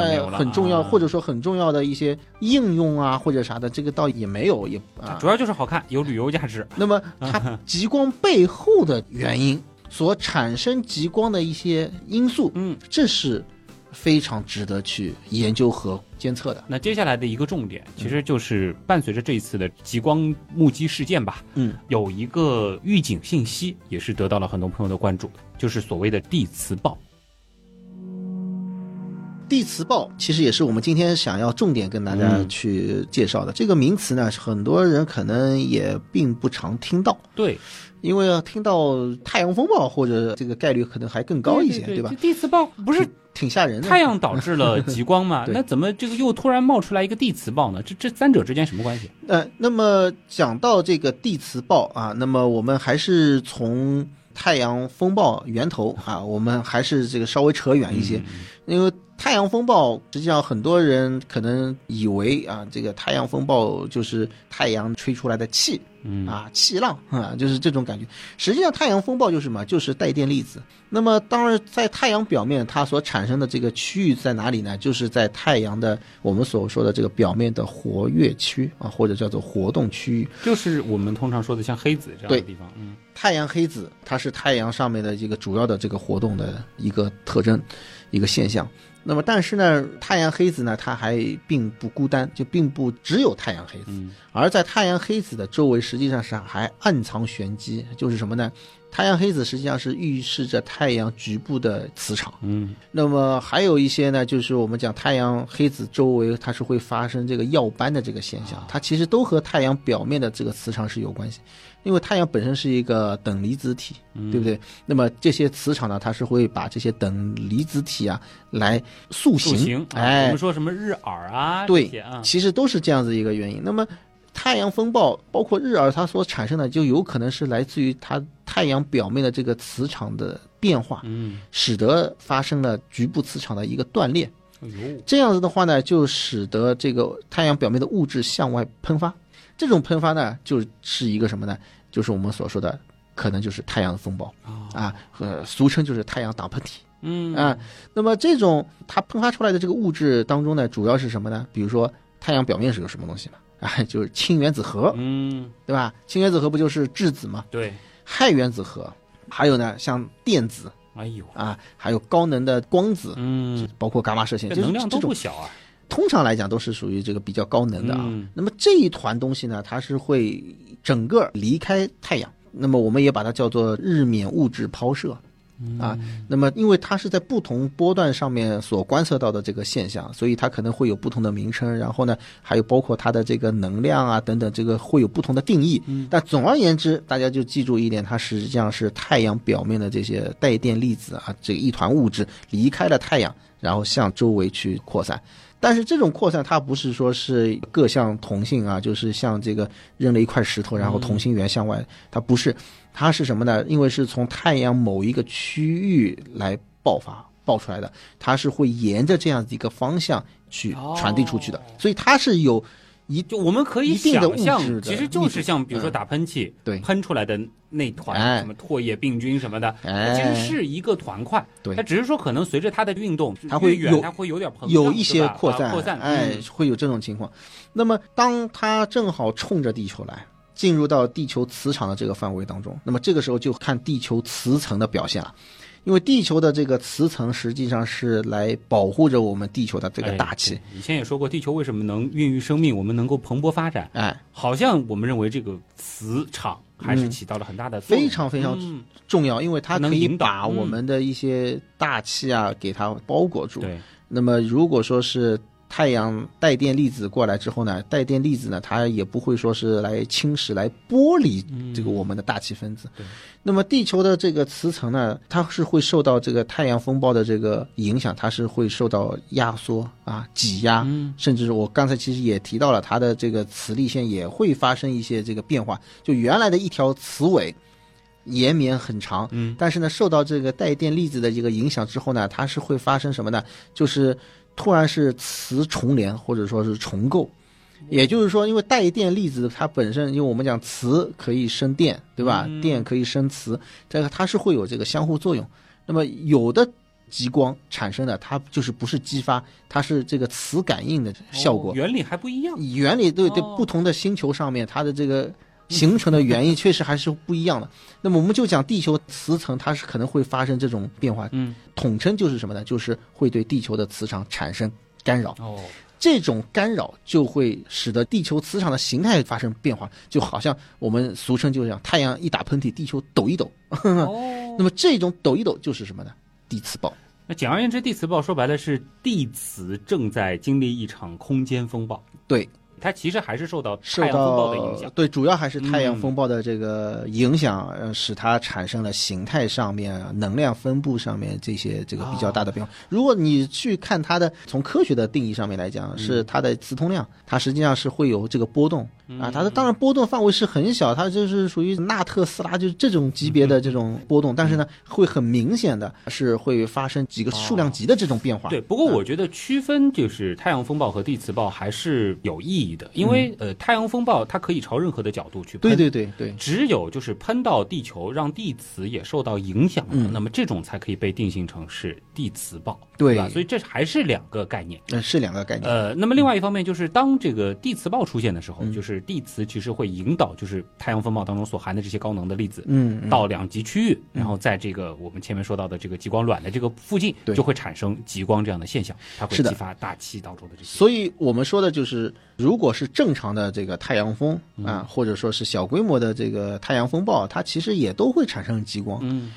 没有了很重要，啊或者说很重要的一些应用啊或者啥的，这个倒也没有也啊主。要就是好看，有旅游价值。那么它 极光背后的原因所产生极光的一些因素，嗯，这是非常值得去研究和监测的。那接下来的一个重点，其实就是伴随着这一次的极光目击事件吧，嗯，有一个预警信息，也是得到了很多朋友的关注，就是所谓的地磁暴。地磁暴其实也是我们今天想要重点跟大家去介绍的。这个名词呢，很多人可能也并不常听到，对，因为要听到太阳风暴或者这个概率可能还更高一些，吧对吧？地磁暴不是挺吓人的。太阳导致了极光嘛？那怎么这个又突然冒出来一个地磁暴呢？这这三者之间什么关系？呃，那么讲到这个地磁暴啊，那么我们还是从太阳风暴源头啊，我们还是这个稍微扯远一些，因为太阳风暴实际上很多人可能以为啊，这个太阳风暴就是太阳吹出来的气嗯啊，气浪 啊，就是这种感觉。实际上，太阳风暴就是什么？就是带电粒子。那么，当然，在太阳表面它所产生的这个区域在哪里呢？就是在太阳的我们所说的这个表面的活跃区啊，或者叫做活动区域。就是我们通常说的像黑子这样的对地方，嗯太阳黑子它是太阳上面的一个主要的这个活动的一个特征，一个现象。那么，但是呢，太阳黑子呢，它还并不孤单，就并不只有太阳黑子，嗯而在太阳黑子的周围，实际上是还暗藏玄机，就是什么呢？太阳黑子实际上是预示着太阳局部的磁场。嗯。那么还有一些呢，就是我们讲太阳黑子周围它是会发生这个耀斑的这个现象，它其实都和太阳表面的这个磁场是有关系，因为太阳本身是一个等离子体，对不对？那么这些磁场呢，它是会把这些等离子体啊来塑形，塑形，啊我哎们，说什么日耳啊，对啊，其实都是这样子一个原因。那么太阳风暴包括日耳，它所产生的就有可能是来自于它太阳表面的这个磁场的变化，嗯，使得发生了局部磁场的一个断裂。哎呦，这样子的话呢，就使得这个太阳表面的物质向外喷发。这种喷发呢，就是一个什么呢？就是我们所说的，可能就是太阳风暴啊，啊，呃，俗称就是太阳打喷嚏嗯啊。那么这种它喷发出来的这个物质当中呢，主要是什么呢？比如说太阳表面是个什么东西嘛？啊，就是氢原子核，嗯，对吧？氢原子核不就是质子吗？对，氦原子核，还有呢，像电子哎呦，啊，还有高能的光子，嗯，包括伽马射线，就是这能量都不小啊，通常来讲都是属于这个比较高能的啊。嗯那么这一团东西呢，它是会整个离开太阳，那么我们也把它叫做日冕物质抛射。啊，那么因为它是在不同波段上面所观测到的这个现象，所以它可能会有不同的名称，然后呢，还有包括它的这个能量啊等等，这个会有不同的定义。嗯但总而言之，大家就记住一点，它实际上是太阳表面的这些带电粒子啊，这一团物质离开了太阳，然后向周围去扩散。但是这种扩散，它不是说是各项同性啊，就是像这个扔了一块石头，然后同心圆向外，它不是，它是什么呢？因为是从太阳某一个区域来爆发爆出来的，它是会沿着这样子一个方向去传递出去的，哦所以它是有一就我们可以一定的想象，物质的其实就是像比如说嗯。打喷嚏，对。喷出来的那团哎。什么唾液病菌什么的，哎。其实是一个团块，对。它只是说可能随着它的运动，它会远它会有点有一些扩散，啊扩散，哎嗯，会有这种情况。那么，当它正好冲着地球来，进入到地球磁场的这个范围当中，那么这个时候就看地球磁层的表现。了。因为地球的这个磁层实际上是来保护着我们地球的这个哎大气。对，以前也说过，地球为什么能孕育生命，我们能够蓬勃发展，哎，好像我们认为这个磁场还是嗯起到了很大的非常非常嗯重要，因为它可以把我嗯们的一些大气啊给它包裹住。对，那么如果说是太阳带电粒子过来之后呢，带电粒子呢，它也不会说是来侵蚀、来剥离这个我们的大气分子。对那么地球的这个磁层呢，它是会受到这个太阳风暴的这个影响，它是会受到压缩啊、挤压，嗯甚至是我刚才其实也提到了，它的这个磁力线也会发生一些这个变化。就原来的一条磁尾延绵很长，嗯但是呢，受到这个带电粒子的这个影响之后呢，它是会发生什么呢？就是突然是磁重连或者说是重构。也就是说，因为带电粒子它本身，因为我们讲磁可以生电，对吧？嗯电可以生磁，这个它是会有这个相互作用。那么有的极光产生的，它就是不是激发，它是这个磁感应的效果。哦原理还不一样，原理对对，哦不同的星球上面，它的这个形成的原因确实还是不一样的。那么我们就讲地球磁层，它是可能会发生这种变化，嗯，统称就是什么呢？就是会对地球的磁场产生干扰。哦，这种干扰就会使得地球磁场的形态发生变化，就好像我们俗称就是讲太阳一打喷嚏，地球抖一抖。哦，那么这种抖一抖就是什么呢？地磁暴。那简而言之，地磁暴说白了是地磁正在经历一场空间风暴，对，它其实还是受到太阳风暴的影响。对，主要还是太阳嗯风暴的这个影响，呃，使它产生了形态上面、能量分布上面这些这个比较大的变化。如果你去看它的从科学的定义上面来讲，是它的磁通量，它实际上是会有这个波动啊。它的当然波动范围是很小，它就是属于纳特斯拉就是这种级别的这种波动，但是呢，会很明显的是会发生几个数量级的这种变化。对，不过我觉得区分就是太阳风暴和地磁暴还是有意义的，因为、呃，太阳风暴它可以朝任何的角度去喷，对对对对，只有就是喷到地球，让地磁也受到影响了，嗯那么这种才可以被定性成是地磁暴，对吧？所以这还是两个概念。呃，是两个概念。呃，那么另外一方面就是，当这个地磁暴出现的时候，嗯就是地磁其实会引导就是太阳风暴当中所含的这些高能的粒子，嗯，嗯到两极区域，然后在这个我们前面说到的这个极光卵的这个附近，对就会产生极光这样的现象，它会激发大气当中的这些。所以我们说的就是，如果是正常的这个太阳风嗯啊，或者说是小规模的这个太阳风暴，它其实也都会产生极光。嗯，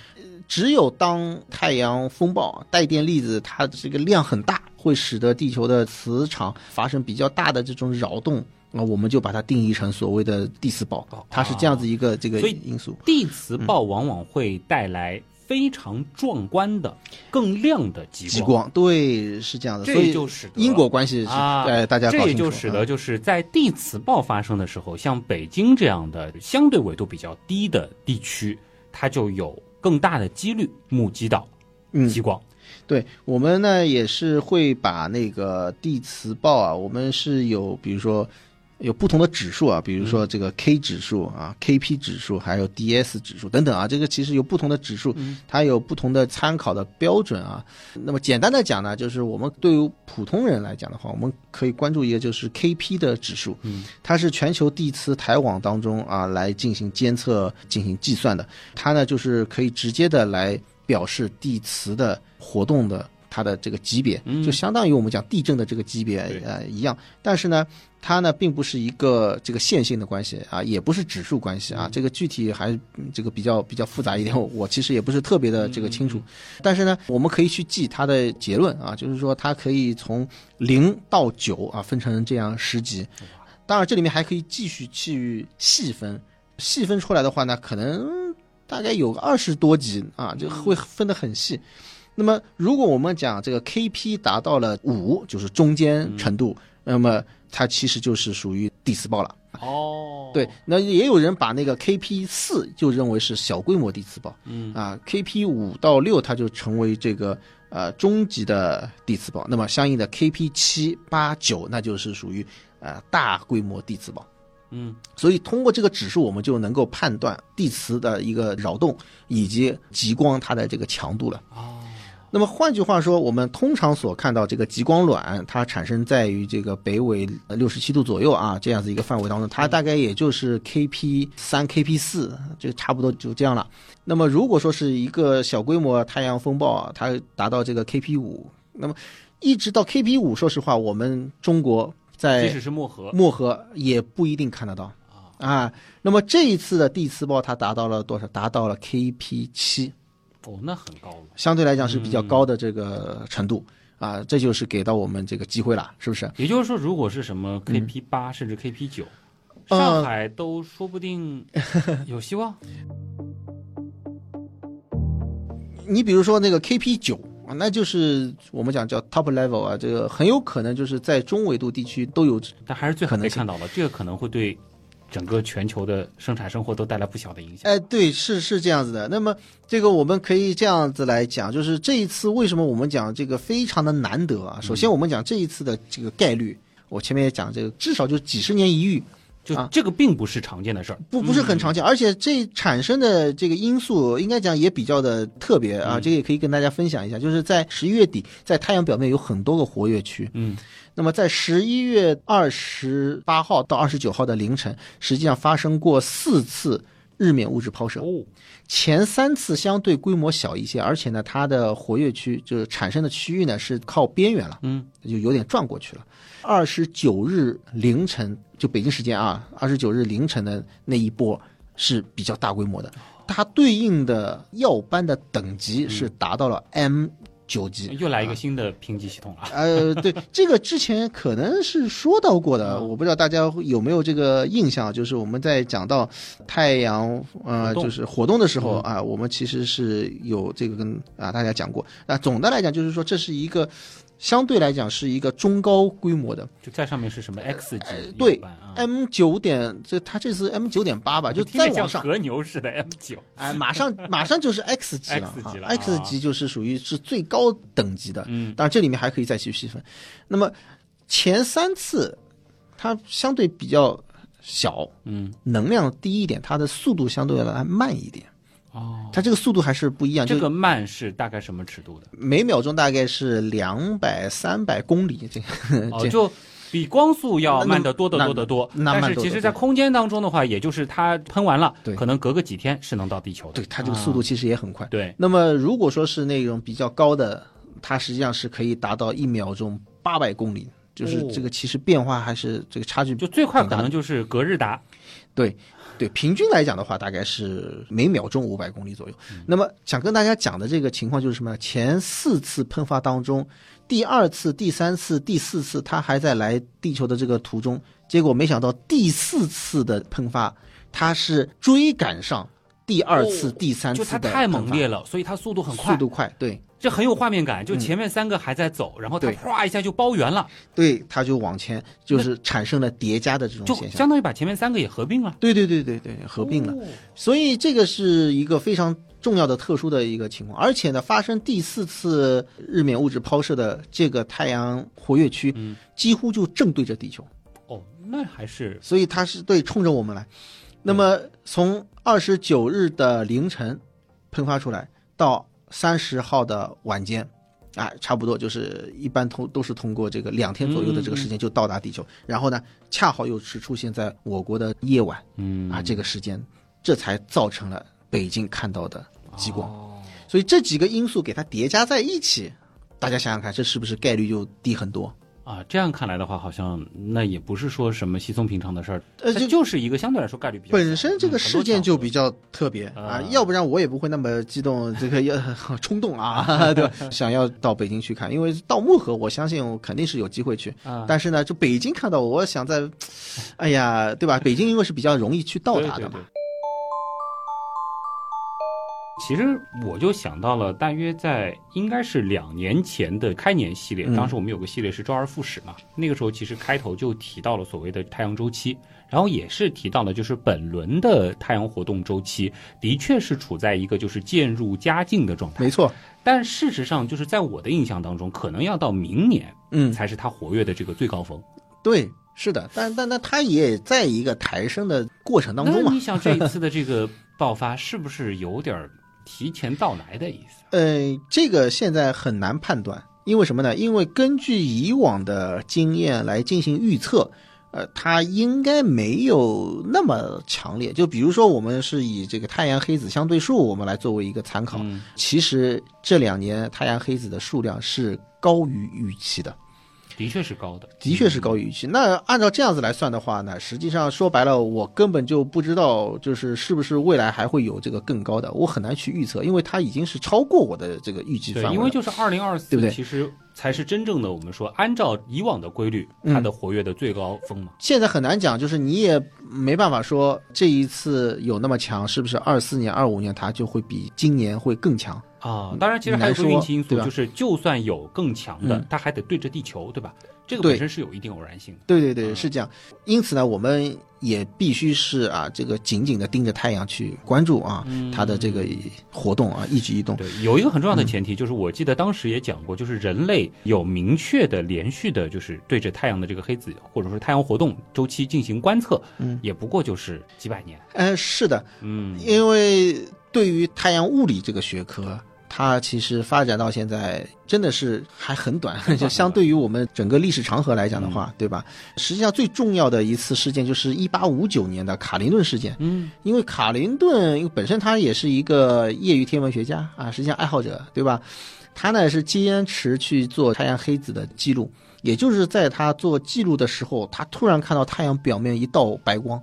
只有当太阳风暴带电粒子它这个量很大，会使得地球的磁场发生比较大的这种扰动。啊，我们就把它定义成所谓的地磁暴哦，它是这样子一个这个因素。地磁暴往往会带来非常壮观的、更亮的极极光对是这样的，所这以就使得因果关系是啊，哎大家这也就使得啊就是在地磁暴发生的时候，像北京这样的相对纬度比较低的地区，它就有更大的几率目击到嗯极光。对我们呢也是会把那个地磁暴啊，我们是有比如说有不同的指数啊，比如说这个 K 指数啊、KP 指数，还有 DS 指数等等啊，这个其实有不同的指数，它有不同的参考的标准啊。那么简单的讲呢，就是我们对于普通人来讲的话，我们可以关注一个就是 KP 的指数，嗯，它是全球地磁台网当中啊来进行监测、进行计算的，它呢就是可以直接的来表示地磁的活动的它的这个级别，嗯。就相当于我们讲地震的这个级别呃一样，但是呢。它呢，并不是一个这个线性的关系啊，也不是指数关系啊，这个具体还嗯这个比较比较复杂一点，我其实也不是特别的这个清楚。但是呢，我们可以去记它的结论啊，就是说它可以从零到九啊分成这样十级。当然，这里面还可以继续去细分，细分出来的话呢，可能大概有个二十多级啊，就会分得很细。那么，如果我们讲这个 KP 达到了五，就是中间程度，那么它其实就是属于地磁暴了。哦，对，，那也有人把那个 KP 四就认为是小规模地磁暴，嗯啊，KP 五到六它就成为这个呃中级的地磁暴，那么相应的 KP 七八九那就是属于呃大规模地磁暴。嗯所以通过这个指数，我们就能够判断地磁的一个扰动以及极光它的这个强度了。哦，那么换句话说，我们通常所看到这个极光卵，它产生在于这个北纬六十七度左右啊这样子一个范围当中，它大概也就是 KP 三、KP 四，就差不多就这样了。那么如果说是一个小规模太阳风暴啊，它达到这个 KP 五，那么一直到 KP 五，说实话，我们中国在即使是漠河，漠河也不一定看得到啊。那么这一次的地磁暴，它达到了多少？达到了 KP 七。哦，那很高了。相对来讲是比较高的这个程度、啊，这就是给到我们这个机会了，是不是？也就是说，如果是什么 KP 八、甚至 KP 九，呃上海都说不定 有希望。你比如说那个 KP 九啊，那就是我们讲叫 top level 啊，这个很有可能就是在中纬度地区都有。但还是最可能看到了，这个可能会对整个全球的生产生活都带来不小的影响。哎，对，是是这样子的。那么这个我们可以这样子来讲，就是这一次为什么我们讲这个非常的难得啊？首先我们讲这一次的这个概率，我前面也讲这个至少就几十年一遇。就啊。这个并不是常见的事儿，不不是很常见，而且这产生的这个因素应该讲也比较的特别啊，嗯。这个也可以跟大家分享一下，就是在十一月底，在太阳表面有很多个活跃区，嗯。那么在十一月二十八号到二十九号的凌晨，实际上发生过四次日冕物质抛射，哦，前三次相对规模小一些，而且呢，它的活跃区就是产生的区域呢是靠边缘了，嗯，就有点转过去了。二十九日凌晨，就北京时间啊，二十九日凌晨的那一波是比较大规模的，它对应的耀斑的等级是达到了 M 九级，又来一个新的评级系统了。呃，对，这个之前可能是说到过的，嗯。我不知道大家有没有这个印象，就是我们在讲到太阳呃就是活动的时候啊，我们其实是有这个跟啊大家讲过。那总的来讲，就是说这是一个相对来讲是一个中高规模的就在上面是什么 X 级呃对？M 九点，这它这次 M 九点八吧，就再往上。和牛似的 M 九。哎，马上马上就是 X 级了 X 级了，X 啊级就是属于是最高等级的，嗯当然这里面还可以再去细分。那么前三次它相对比较小，嗯能量低一点，它的速度相对来慢一点，哦，它这个速度还是不一样，这个慢是大概什么尺度的？每秒钟大概是两百三百公里，这个哦，就比光速要慢得多得多得多。那但是其实，在空间当中的话，也就是它喷完了，对可能隔个几天是能到地球的。对它这个速度啊其实也很快。对，那么如果说是那种比较高的，它实际上是可以达到一秒钟八百公里，就是哦这个其实变化还是这个差距就最快可能就是隔日达。对，对，平均来讲的话，大概是每秒钟五百公里左右。嗯那么想跟大家讲的这个情况就是什么？前四次喷发当中，第二次、第三次、第四次，它还在来地球的这个途中，结果没想到第四次的喷发，它是追赶上第二次、哦第三次就它的太猛烈，了，所以它速度很快速，度快，对这很有画面感。就前面三个还在走，然后它对啪一下就包圆了，对，它就往前，就是产生了叠加的这种现象。相当于把前面三个也合并了。对对对对对，合并了。哦所以这个是一个非常重要的、特殊的一个情况，而且呢，发生第四次日冕物质抛射的这个太阳活跃区，嗯几乎就正对着地球，哦，那还是所以它是对冲着我们来。那么从二十九日的凌晨喷发出来，到三十号的晚间。啊，差不多就是一般通都是通过这个两天左右的这个时间就到达地球，然后呢，恰好又是出现在我国的夜晚，嗯啊，这个时间，这才造成了北京看到的极光。哦所以这几个因素给它叠加在一起，大家想想看，这是不是概率就低很多？啊，这样看来的话，好像那也不是说什么稀松平常的事儿，呃，它就就是一个相对来说概率比较本身这个嗯事件就比较较特别啊啊，要不然我也不会那么激动，这个要冲动啊，对吧？想要到北京去看，因为到漠河，我相信我肯定是有机会去。啊，但是呢，就北京看到，我想在，哎呀，对吧？北京因为是比较容易去到达的嘛对对，对其实我就想到了，大约在应该是两年前的开年系列，嗯。当时我们有个系列是周而复始嘛，那个时候其实开头就提到了所谓的太阳周期，然后也是提到了就是本轮的太阳活动周期的确是处在一个就是渐入佳境的状态，没错，但事实上就是在我的印象当中，可能要到明年嗯，才是它活跃的这个最高峰。对，是的，但但但它也在一个抬升的过程当中嘛。那你。想这一次的这个爆发是不是有点儿提前到来的意思？呃，这个现在很难判断，因为什么呢？因为根据以往的经验来进行预测，呃，它应该没有那么强烈。就比如说，我们是以这个太阳黑子相对数，我们来作为一个参考。嗯其实这两年太阳黑子的数量是高于预期的。的确是高的，的确是高于预期。那按照这样子来算的话呢，实际上说白了，我根本就不知道，就是是不是未来还会有这个更高的，我很难去预测，因为它已经是超过我的这个预计范，围了。因为就是二零二四，对不对其实才是真正的我们说按照以往的规律，嗯它的活跃的最高峰嘛。现在很难讲，就是你也没办法说这一次有那么强，是不是二四年、二五年它就会比今年会更强？啊，当然，其实还有个你来说运气因素，就是就算有更强的嗯，它还得对着地球，对吧？对这个本身是有一定偶然性的。对对对，嗯是这样。因此呢，我们也必须是啊，这个紧紧的盯着太阳去关注啊，它的这个活动啊，一举一动。对，有一个很重要的嗯前提，就是我记得当时也讲过，就是人类有明确的、连续的，就是对着太阳的这个黑子或者说太阳活动周期进行观测，嗯，也不过就是几百年。嗯，是的，嗯，因为对于太阳物理这个学科，它其实发展到现在真的是还很短，就相对于我们整个历史长河来讲的话，对吧？实际上最重要的一次事件就是一八五九年的卡林顿事件。嗯，因为卡林顿因为本身他也是一个业余天文学家啊，实际上爱好者，对吧？他呢是坚持去做太阳黑子的记录，也就是在他做记录的时候，他突然看到太阳表面一道白光，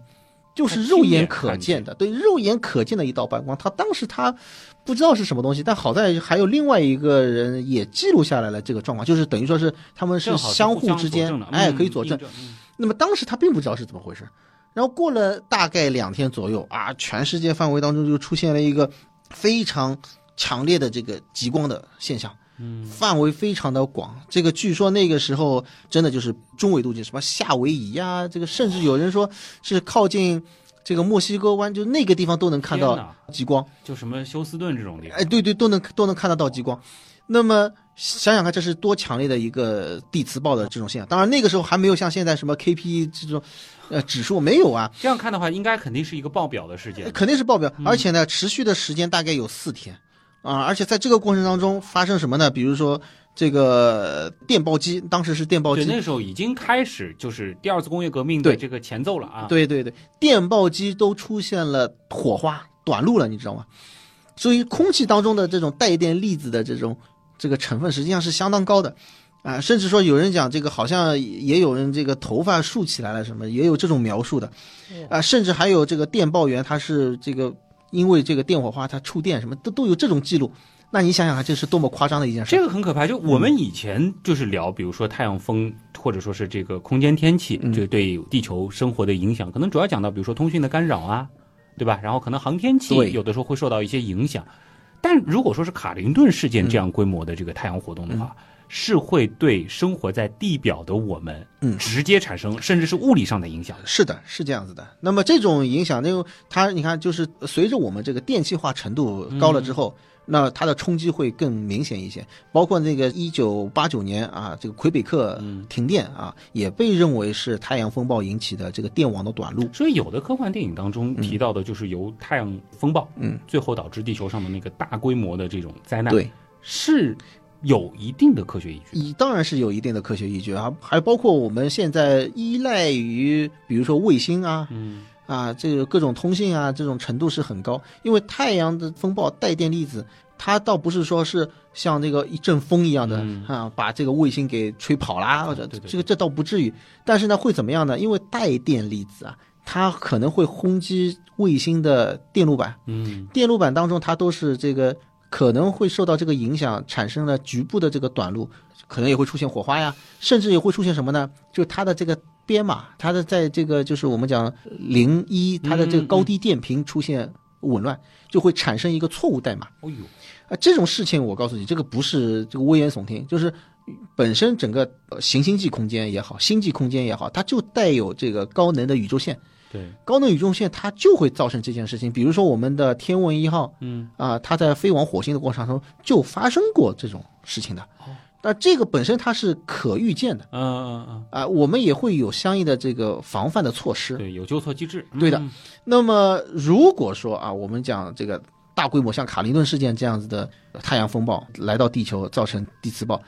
就是肉眼可见的，对，肉眼可见的一道白光。他当时他不知道是什么东西，但好在还有另外一个人也记录下来了这个状况，就是等于说是他们是相互之间哎，嗯可以佐证。。嗯那么当时他并不知道是怎么回事，然后过了大概两天左右啊，全世界范围当中就出现了一个非常强烈的这个极光的现象，嗯，范围非常的广。这个据说那个时候真的就是中纬度就什么夏威夷呀、这个甚至有人说是靠近这个墨西哥湾，就那个地方都能看到极光。就什么休斯顿这种地方，哎，对对，都能都能看得到极光。那么想想看，这是多强烈的一个地磁暴的这种现象。当然，那个时候还没有像现在什么 KP 这种呃指数没有啊，这样看的话，应该肯定是一个爆表的事件。肯定是爆表，而且呢，持续的时间大概有四天啊。而且在这个过程当中发生什么呢？比如说这个电报机，当时是电报对，机，那时候已经开始就是第二次工业革命的这个前奏了啊。对对对，电报机都出现了火花短路了，你知道吗？所以空气当中的这种带电粒子的这种这个成分实际上是相当高的，啊，甚至说有人讲这个好像也有人这个头发竖起来了什么，也有这种描述的，啊，甚至还有这个电报员他是这个因为这个电火花它触电什么都都有这种记录。那你想想看，这是多么夸张的一件事！这个很可怕。就我们以前就是聊，比如说太阳风，或者说是这个空间天气，就对地球生活的影响，可能主要讲到，比如说通讯的干扰啊，对吧？然后可能航天器有的时候会受到一些影响。但如果说是卡林顿事件这样规模的这个太阳活动的话，是会对生活在地表的我们，嗯直接产生甚至是物理上的影响的。是的，是这样子的。那么这种影响，那个它你看，就是随着我们这个电气化程度高了之后，那它的冲击会更明显一些。包括那个一九八九年啊，这个魁北克停电啊，也被认为是太阳风暴引起的这个电网的短路。所以有的科幻电影当中提到的就是由太阳风暴，嗯，最后导致地球上的那个大规模的这种灾难，对，是有一定的科学依据。以当然是有一定的科学依据啊，还包括我们现在依赖于，比如说卫星啊，嗯，啊，这个各种通信啊，这种程度是很高。因为太阳的风暴带电粒子，它倒不是说是像那个一阵风一样的、嗯啊，把这个卫星给吹跑啦，或者这个这倒不至于。但是呢，会怎么样呢？因为带电粒子啊，它可能会轰击卫星的电路板，嗯，电路板当中它都是这个可能会受到这个影响，产生了局部的这个短路，可能也会出现火花呀，甚至也会出现什么呢？就它的这个编码，它的在这个就是我们讲零一，它的这个高低电平出现紊乱，就会产生一个错误代码。哦呦，啊，这种事情我告诉你，这个不是这个危言耸听，就是本身整个呃行星际空间也好，星际空间也好，它就带有这个高能的宇宙线。对，高能宇宙线它就会造成这件事情。比如说我们的天问一号，嗯，啊，它在飞往火星的过程中就发生过这种事情的。哦那这个本身它是可预见的嗯嗯嗯，啊，我们也会有相应的这个防范的措施。对，有纠错机制。对的嗯那么如果说啊，我们讲这个大规模像卡林顿事件这样子的太阳风暴来到地球，造成地磁暴。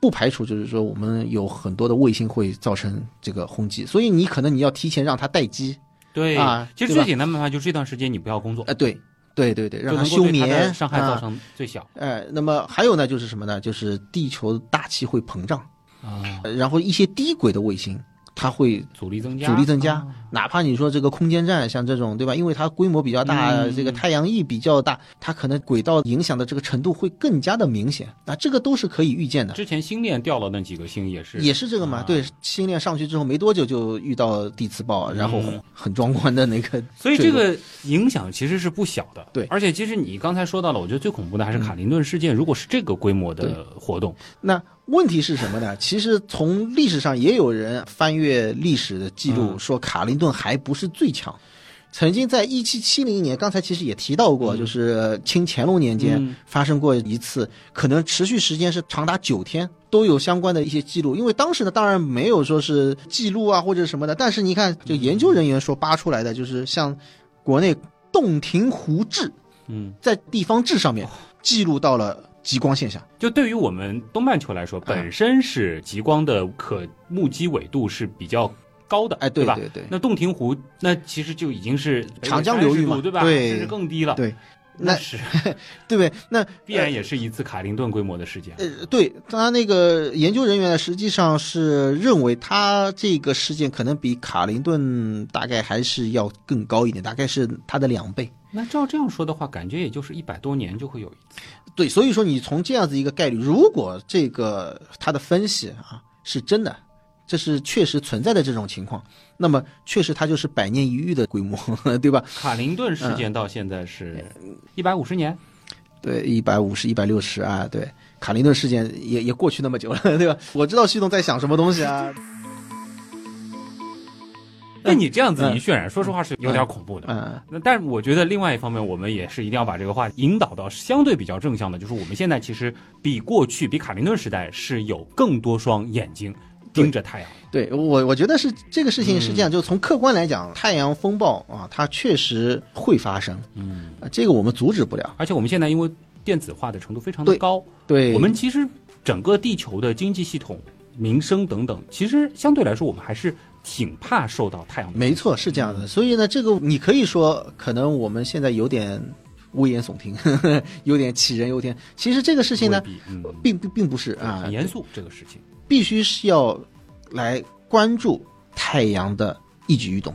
不排除就是说，我们有很多的卫星会造成这个轰击，所以你可能你要提前让它待机，对啊其实最简单的办法就是这段时间你不要工作，哎、对，对对对，让它休眠，伤害造啊成最小哎，那么还有呢，就是什么呢？就是地球大气会膨胀，啊，呃然后一些低轨的卫星，它会阻力增加，阻力增加，啊哪怕你说这个空间站像这种，对吧？因为它规模比较大，嗯这个太阳翼比较大，它可能轨道影响的这个程度会更加的明显。那这个都是可以预见的。之前星链掉了那几个星也是，也是这个嘛，啊对，星链上去之后没多久就遇到地磁暴，然后嗯很壮观的那个，所以这个影响其实是不小的。对而且其实你刚才说到了，我觉得最恐怖的还是卡林顿事件。如果是这个规模的活动，那问题是什么呢？其实从历史上也有人翻阅历史的记录，嗯说卡林顿还不是最强。曾经在一七七零年，刚才其实也提到过，就是清乾隆年间嗯发生过一次，可能持续时间是长达九天，都有相关的一些记录。因为当时呢，当然没有说是记录啊或者什么的，但是你看，就研究人员说扒出来的，就是像国内洞庭湖志嗯，在地方志上面记录到了极光现象。就对于我们东半球来说，本身是极光的可目击纬度是比较高的，哎，对吧？对对那洞庭湖那其实就已经是长江流域嘛对吧？对甚至更低了。对，那那是 对不对？那 必然也是一次卡林顿规模的事件。呃，对他那个研究人员，实际上是认为他这个事件可能比卡林顿大概还是要更高一点，大概是他的两倍。那照这样说的话，感觉也就是一百多年就会有一次。对，所以说你从这样子一个概率，如果这个他的分析啊是真的，这是确实存在的这种情况，那么确实它就是百年一遇的规模，对吧？卡林顿事件到现在是一百五十年，对，一百五十、一百六十啊，对，卡林顿事件也也过去那么久了，对吧？我知道系统在想什么东西啊，那你这样子一渲染，说实话是有点恐怖的。嗯。那但是我觉得另外一方面，我们也是一定要把这个话引导到相对比较正向的，就是我们现在其实比过去比卡林顿时代是有更多双眼睛盯着太阳。对我，我觉得是这个事情是这样，就从客观来讲，太阳风暴啊，它确实会发生，嗯，啊，这个我们阻止不了。而且我们现在因为电子化的程度非常的高，对，我们其实整个地球的经济系统、民生等等，其实相对来说我们还是挺怕受到太阳的。没错是这样的，所以呢，这个你可以说，可能我们现在有点危言耸听，呵 呵有点杞人忧天。其实这个事情呢并并并不是啊很，严肃这个事情。必须是要来关注太阳的一举一动。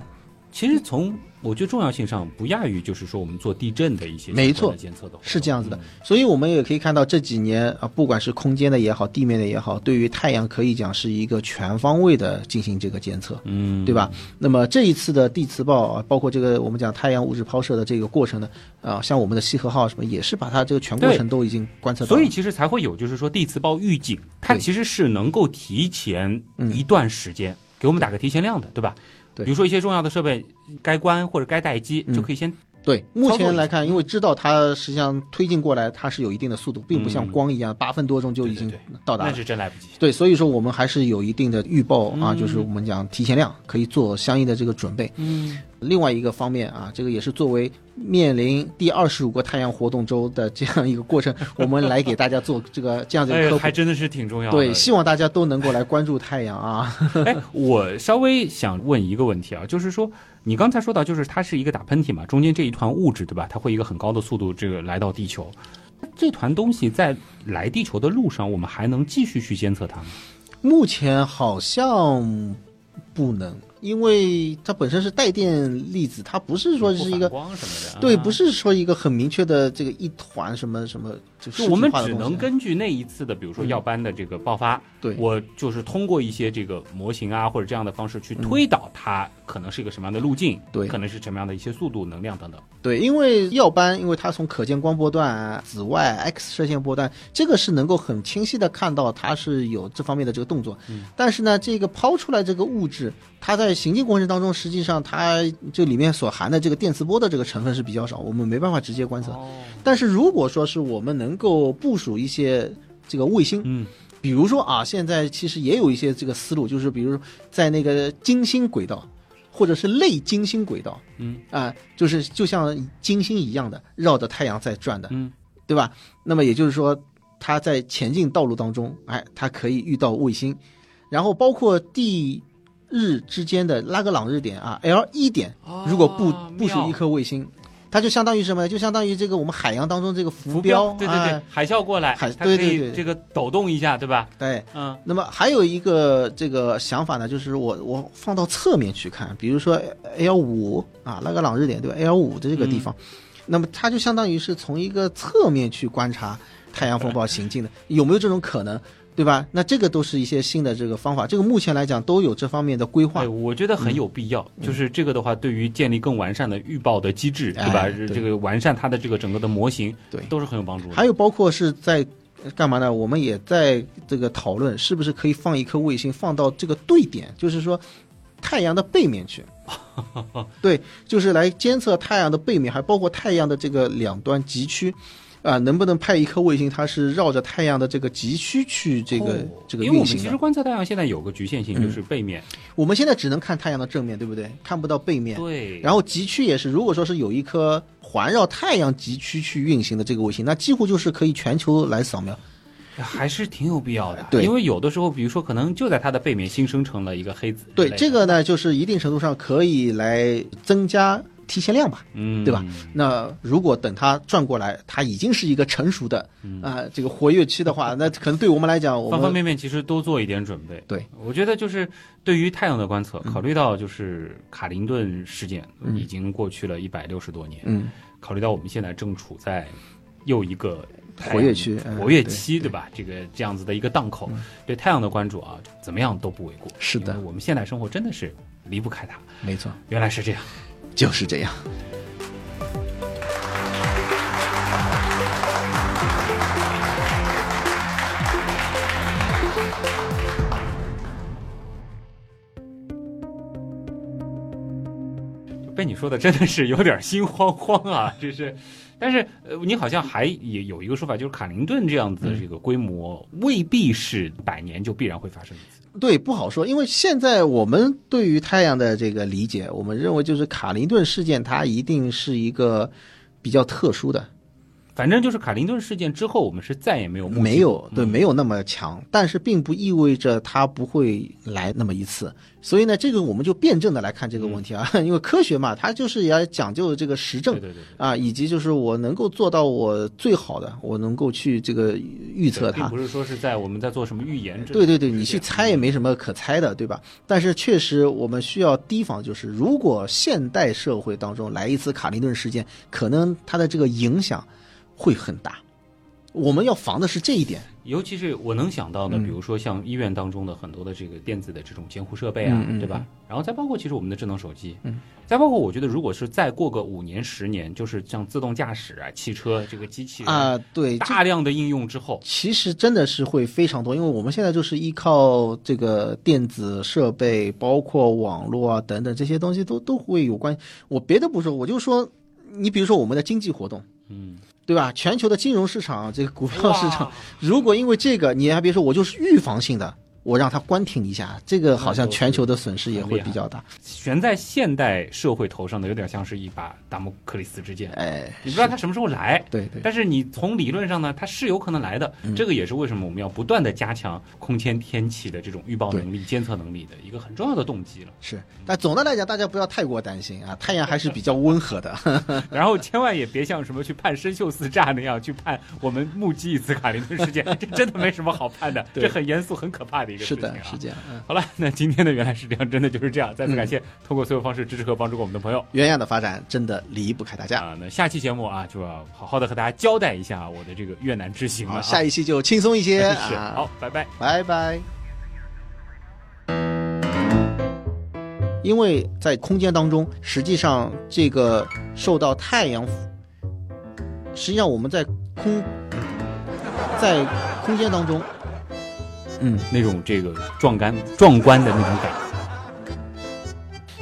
其实从我觉得重要性上不亚于就是说我们做地震的一些没错监测的是这样子的嗯，所以我们也可以看到这几年啊，不管是空间的也好，地面的也好，对于太阳可以讲是一个全方位的进行这个监测。嗯，对吧？那么这一次的地磁暴啊，包括这个我们讲太阳物质抛射的这个过程呢，啊，像我们的西河号什么，也是把它这个全过程都已经观测到了。所以其实才会有就是说地磁暴预警，它其实是能够提前嗯一段时间给我们打个提前量的，对吧？对。比如说一些重要的设备该关或者该待机，嗯。就可以先对，目前来看，因为知道它实际上推进过来，它是有一定的速度，并不像嗯。光一样八分多钟就已经到达了。那是真来不及。对，所以说我们还是有一定的预报啊，嗯。就是我们讲提前量，可以做相应的这个准备。嗯，另外一个方面啊，这个也是作为面临第二十五个太阳活动周的这样一个过程，我们来给大家做这个这样子的哎科，普。还真的是挺重要的。对，希望大家都能够来关注太阳啊。哎，我稍微想问一个问题啊，就是说你刚才说到，就是它是一个打喷嚏嘛，中间这一团物质对吧？它会一个很高的速度这个来到地球，这团东西在来地球的路上，我们还能继续去监测它吗？目前好像不能，因为它本身是带电粒子，它不是说是一个光什么的，对，啊不是说一个很明确的这个一团什么什么，就就我们只能根据那一次的，比如说嗯耀斑的这个爆发，对。我就是通过一些这个模型啊或者这样的方式去推导它可能是一个什么样的路径，对可能是什么样的一些速度、能量等等。对，因为耀斑，因为它从可见光波段、紫外、X 射线波段，这个是能够很清晰的看到它是有这方面的这个动作。嗯。但是呢，这个抛出来这个物质，它在行进过程当中，实际上它这里面所含的这个电磁波的这个成分是比较少，我们没办法直接观测。哦，但是如果说是我们能够部署一些这个卫星，嗯。比如说啊，现在其实也有一些这个思路，就是比如在那个金星轨道，或者是类金星轨道嗯。啊、就是就像金星一样的绕着太阳在转的，嗯。对吧？那么也就是说，它在前进道路当中，哎，它可以遇到卫星，然后包括地日之间的拉格朗日点啊，L 一点，如果部啊妙部署一颗卫星，它就相当于什么呢？就相当于这个我们海洋当中这个浮浮标，对对对哎，海啸过来，海对对对这个抖动一下，对吧？对。嗯那么还有一个这个想法呢，就是我我放到侧面去看，比如说 L 五啊，拉格朗日点对吧？L 五的这个地方，那么它就相当于是从一个侧面去观察太阳风暴行进的，有没有这种可能？对吧？那这个都是一些新的这个方法，这个目前来讲都有这方面的规划对，。我觉得很有必要。就是这个的话，对于建立更完善的预报的机制，对吧？这个完善它的这个整个的模型，对都是很有帮助的。还有包括是在干嘛呢？我们也在这个讨论，是不是可以放一颗卫星放到这个对点，就是说太阳的背面去。对，就是来监测太阳的背面，还包括太阳的这个两端极区。啊，能不能派一颗卫星？它是绕着太阳的这个极区去这个、哦这个因为我们运行。其实观测太阳现在有个局限性，就是背面。我们现在只能看太阳的正面，对不对？看不到背面。对，然后极区也是，如果说是有一颗环绕太阳极区去运行的这个卫星，那几乎就是可以全球来扫描。还是挺有必要的。对因为有的时候，比如说可能就在它的背面新生成了一个黑子。对，这，个呢，就是一定程度上可以来增加提前量吧。嗯，对吧？那如果等它转过来，它已经是一个成熟的啊、这个活跃期的话，那可能对我们来讲，我们方方面面其实多做一点准备。对，我觉得就是对于太阳的观测，考虑到就是卡林顿事件已经过去了一百六十多年，嗯，考虑到我们现在正处在又一个活跃区嗯活跃期，对吧？这个这样子的一个档口，对太阳的关注啊，怎么样都不为过。是的我们现代生活真的是离不开它。没错，原来是这样。就是这样。被你说的真的是有点心慌慌啊！这是，但是呃，你好像还也有一个说法，就是卡林顿这样子的这个规模，未必是百年就必然会发生一次。对，不好说，因为现在我们对于太阳的这个理解，我们认为就是卡林顿事件，它一定是一个比较特殊的，反正就是卡林顿事件之后，我们是再也没有没有过对，没有那么强，但是并不意味着它不会来那么一次。所以呢，这个我们就辩证的来看这个问题啊，因为科学嘛，它就是要讲究这个实证对对对对。啊，以及就是我能够做到我最好的，我能够去这个预测它并。不是说是在我们在做什么预言。对对对，你去猜也没什么可猜的，对吧？但是确实，我们需要提防，就是如果现代社会当中来一次卡林顿事件，可能它的这个影响会很大。我们要防的是这一点。尤其是我能想到的，嗯比如说像医院当中的很多的这个电子的这种监护设备啊，对吧？然后再包括其实我们的智能手机，嗯，再包括我觉得如果是再过个五年十年，就是像自动驾驶啊、汽车这个机器人啊，对，大量的应用之后，其实真的是会非常多，因为我们现在就是依靠这个电子设备，包括网络啊等等这些东西都都会有关。我别的不说，我就说，你比如说我们的经济活动，嗯，对吧？全球的金融市场，这个股票市场，如果因为这个，你还别说，我就是预防性的，我让它关停一下，这个好像全球的损失也会比较大。悬在现代社会头上的有点像是一把达摩克里斯之剑，哎，你不知道它什么时候来。对对，但是你从理论上呢，它是有可能来的。嗯这个也是为什么我们要不断的加强空间天气的这种预报能力、监测能力的一个很重要的动机了。是。但总的来讲，大家不要太过担心啊，太阳还是比较温和的。然后千万也别像什么去判生锈四炸那样去判我们目击一次卡林顿事件，这真的没什么好判的，对这很严肃、很可怕的一个事是情啊。的，是这样。嗯，好了，那今天的原来是这样，真的就是这样。再次感谢通过所有方式支持和帮助过我们的朋友原样的发展真的离不开大家。啊。那下期节目啊，就要好好的和大家交代一下我的这个越南之行了、啊。下一期就轻松一些。好，拜拜。拜拜。因为在空间当中，实际上这个受到太阳，实际上我们在空，在空间当中，嗯，那种这个壮观壮观的那种感觉。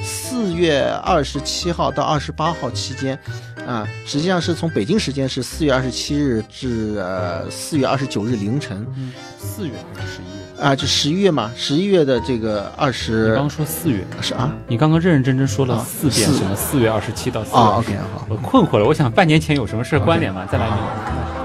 四月二十七号到二十八号期间，啊，实际上是从北京时间是四月二十七日至呃四月二十九日凌晨，四月还是十一月？啊，就十一月嘛，十一月的这个二你十刚刚说四月，是啊你刚刚认认真真说了啊四遍四什么四月二十七到四月啊 20，OK 好。我困惑了，我想半年前有什么事关联吗？再来一遍。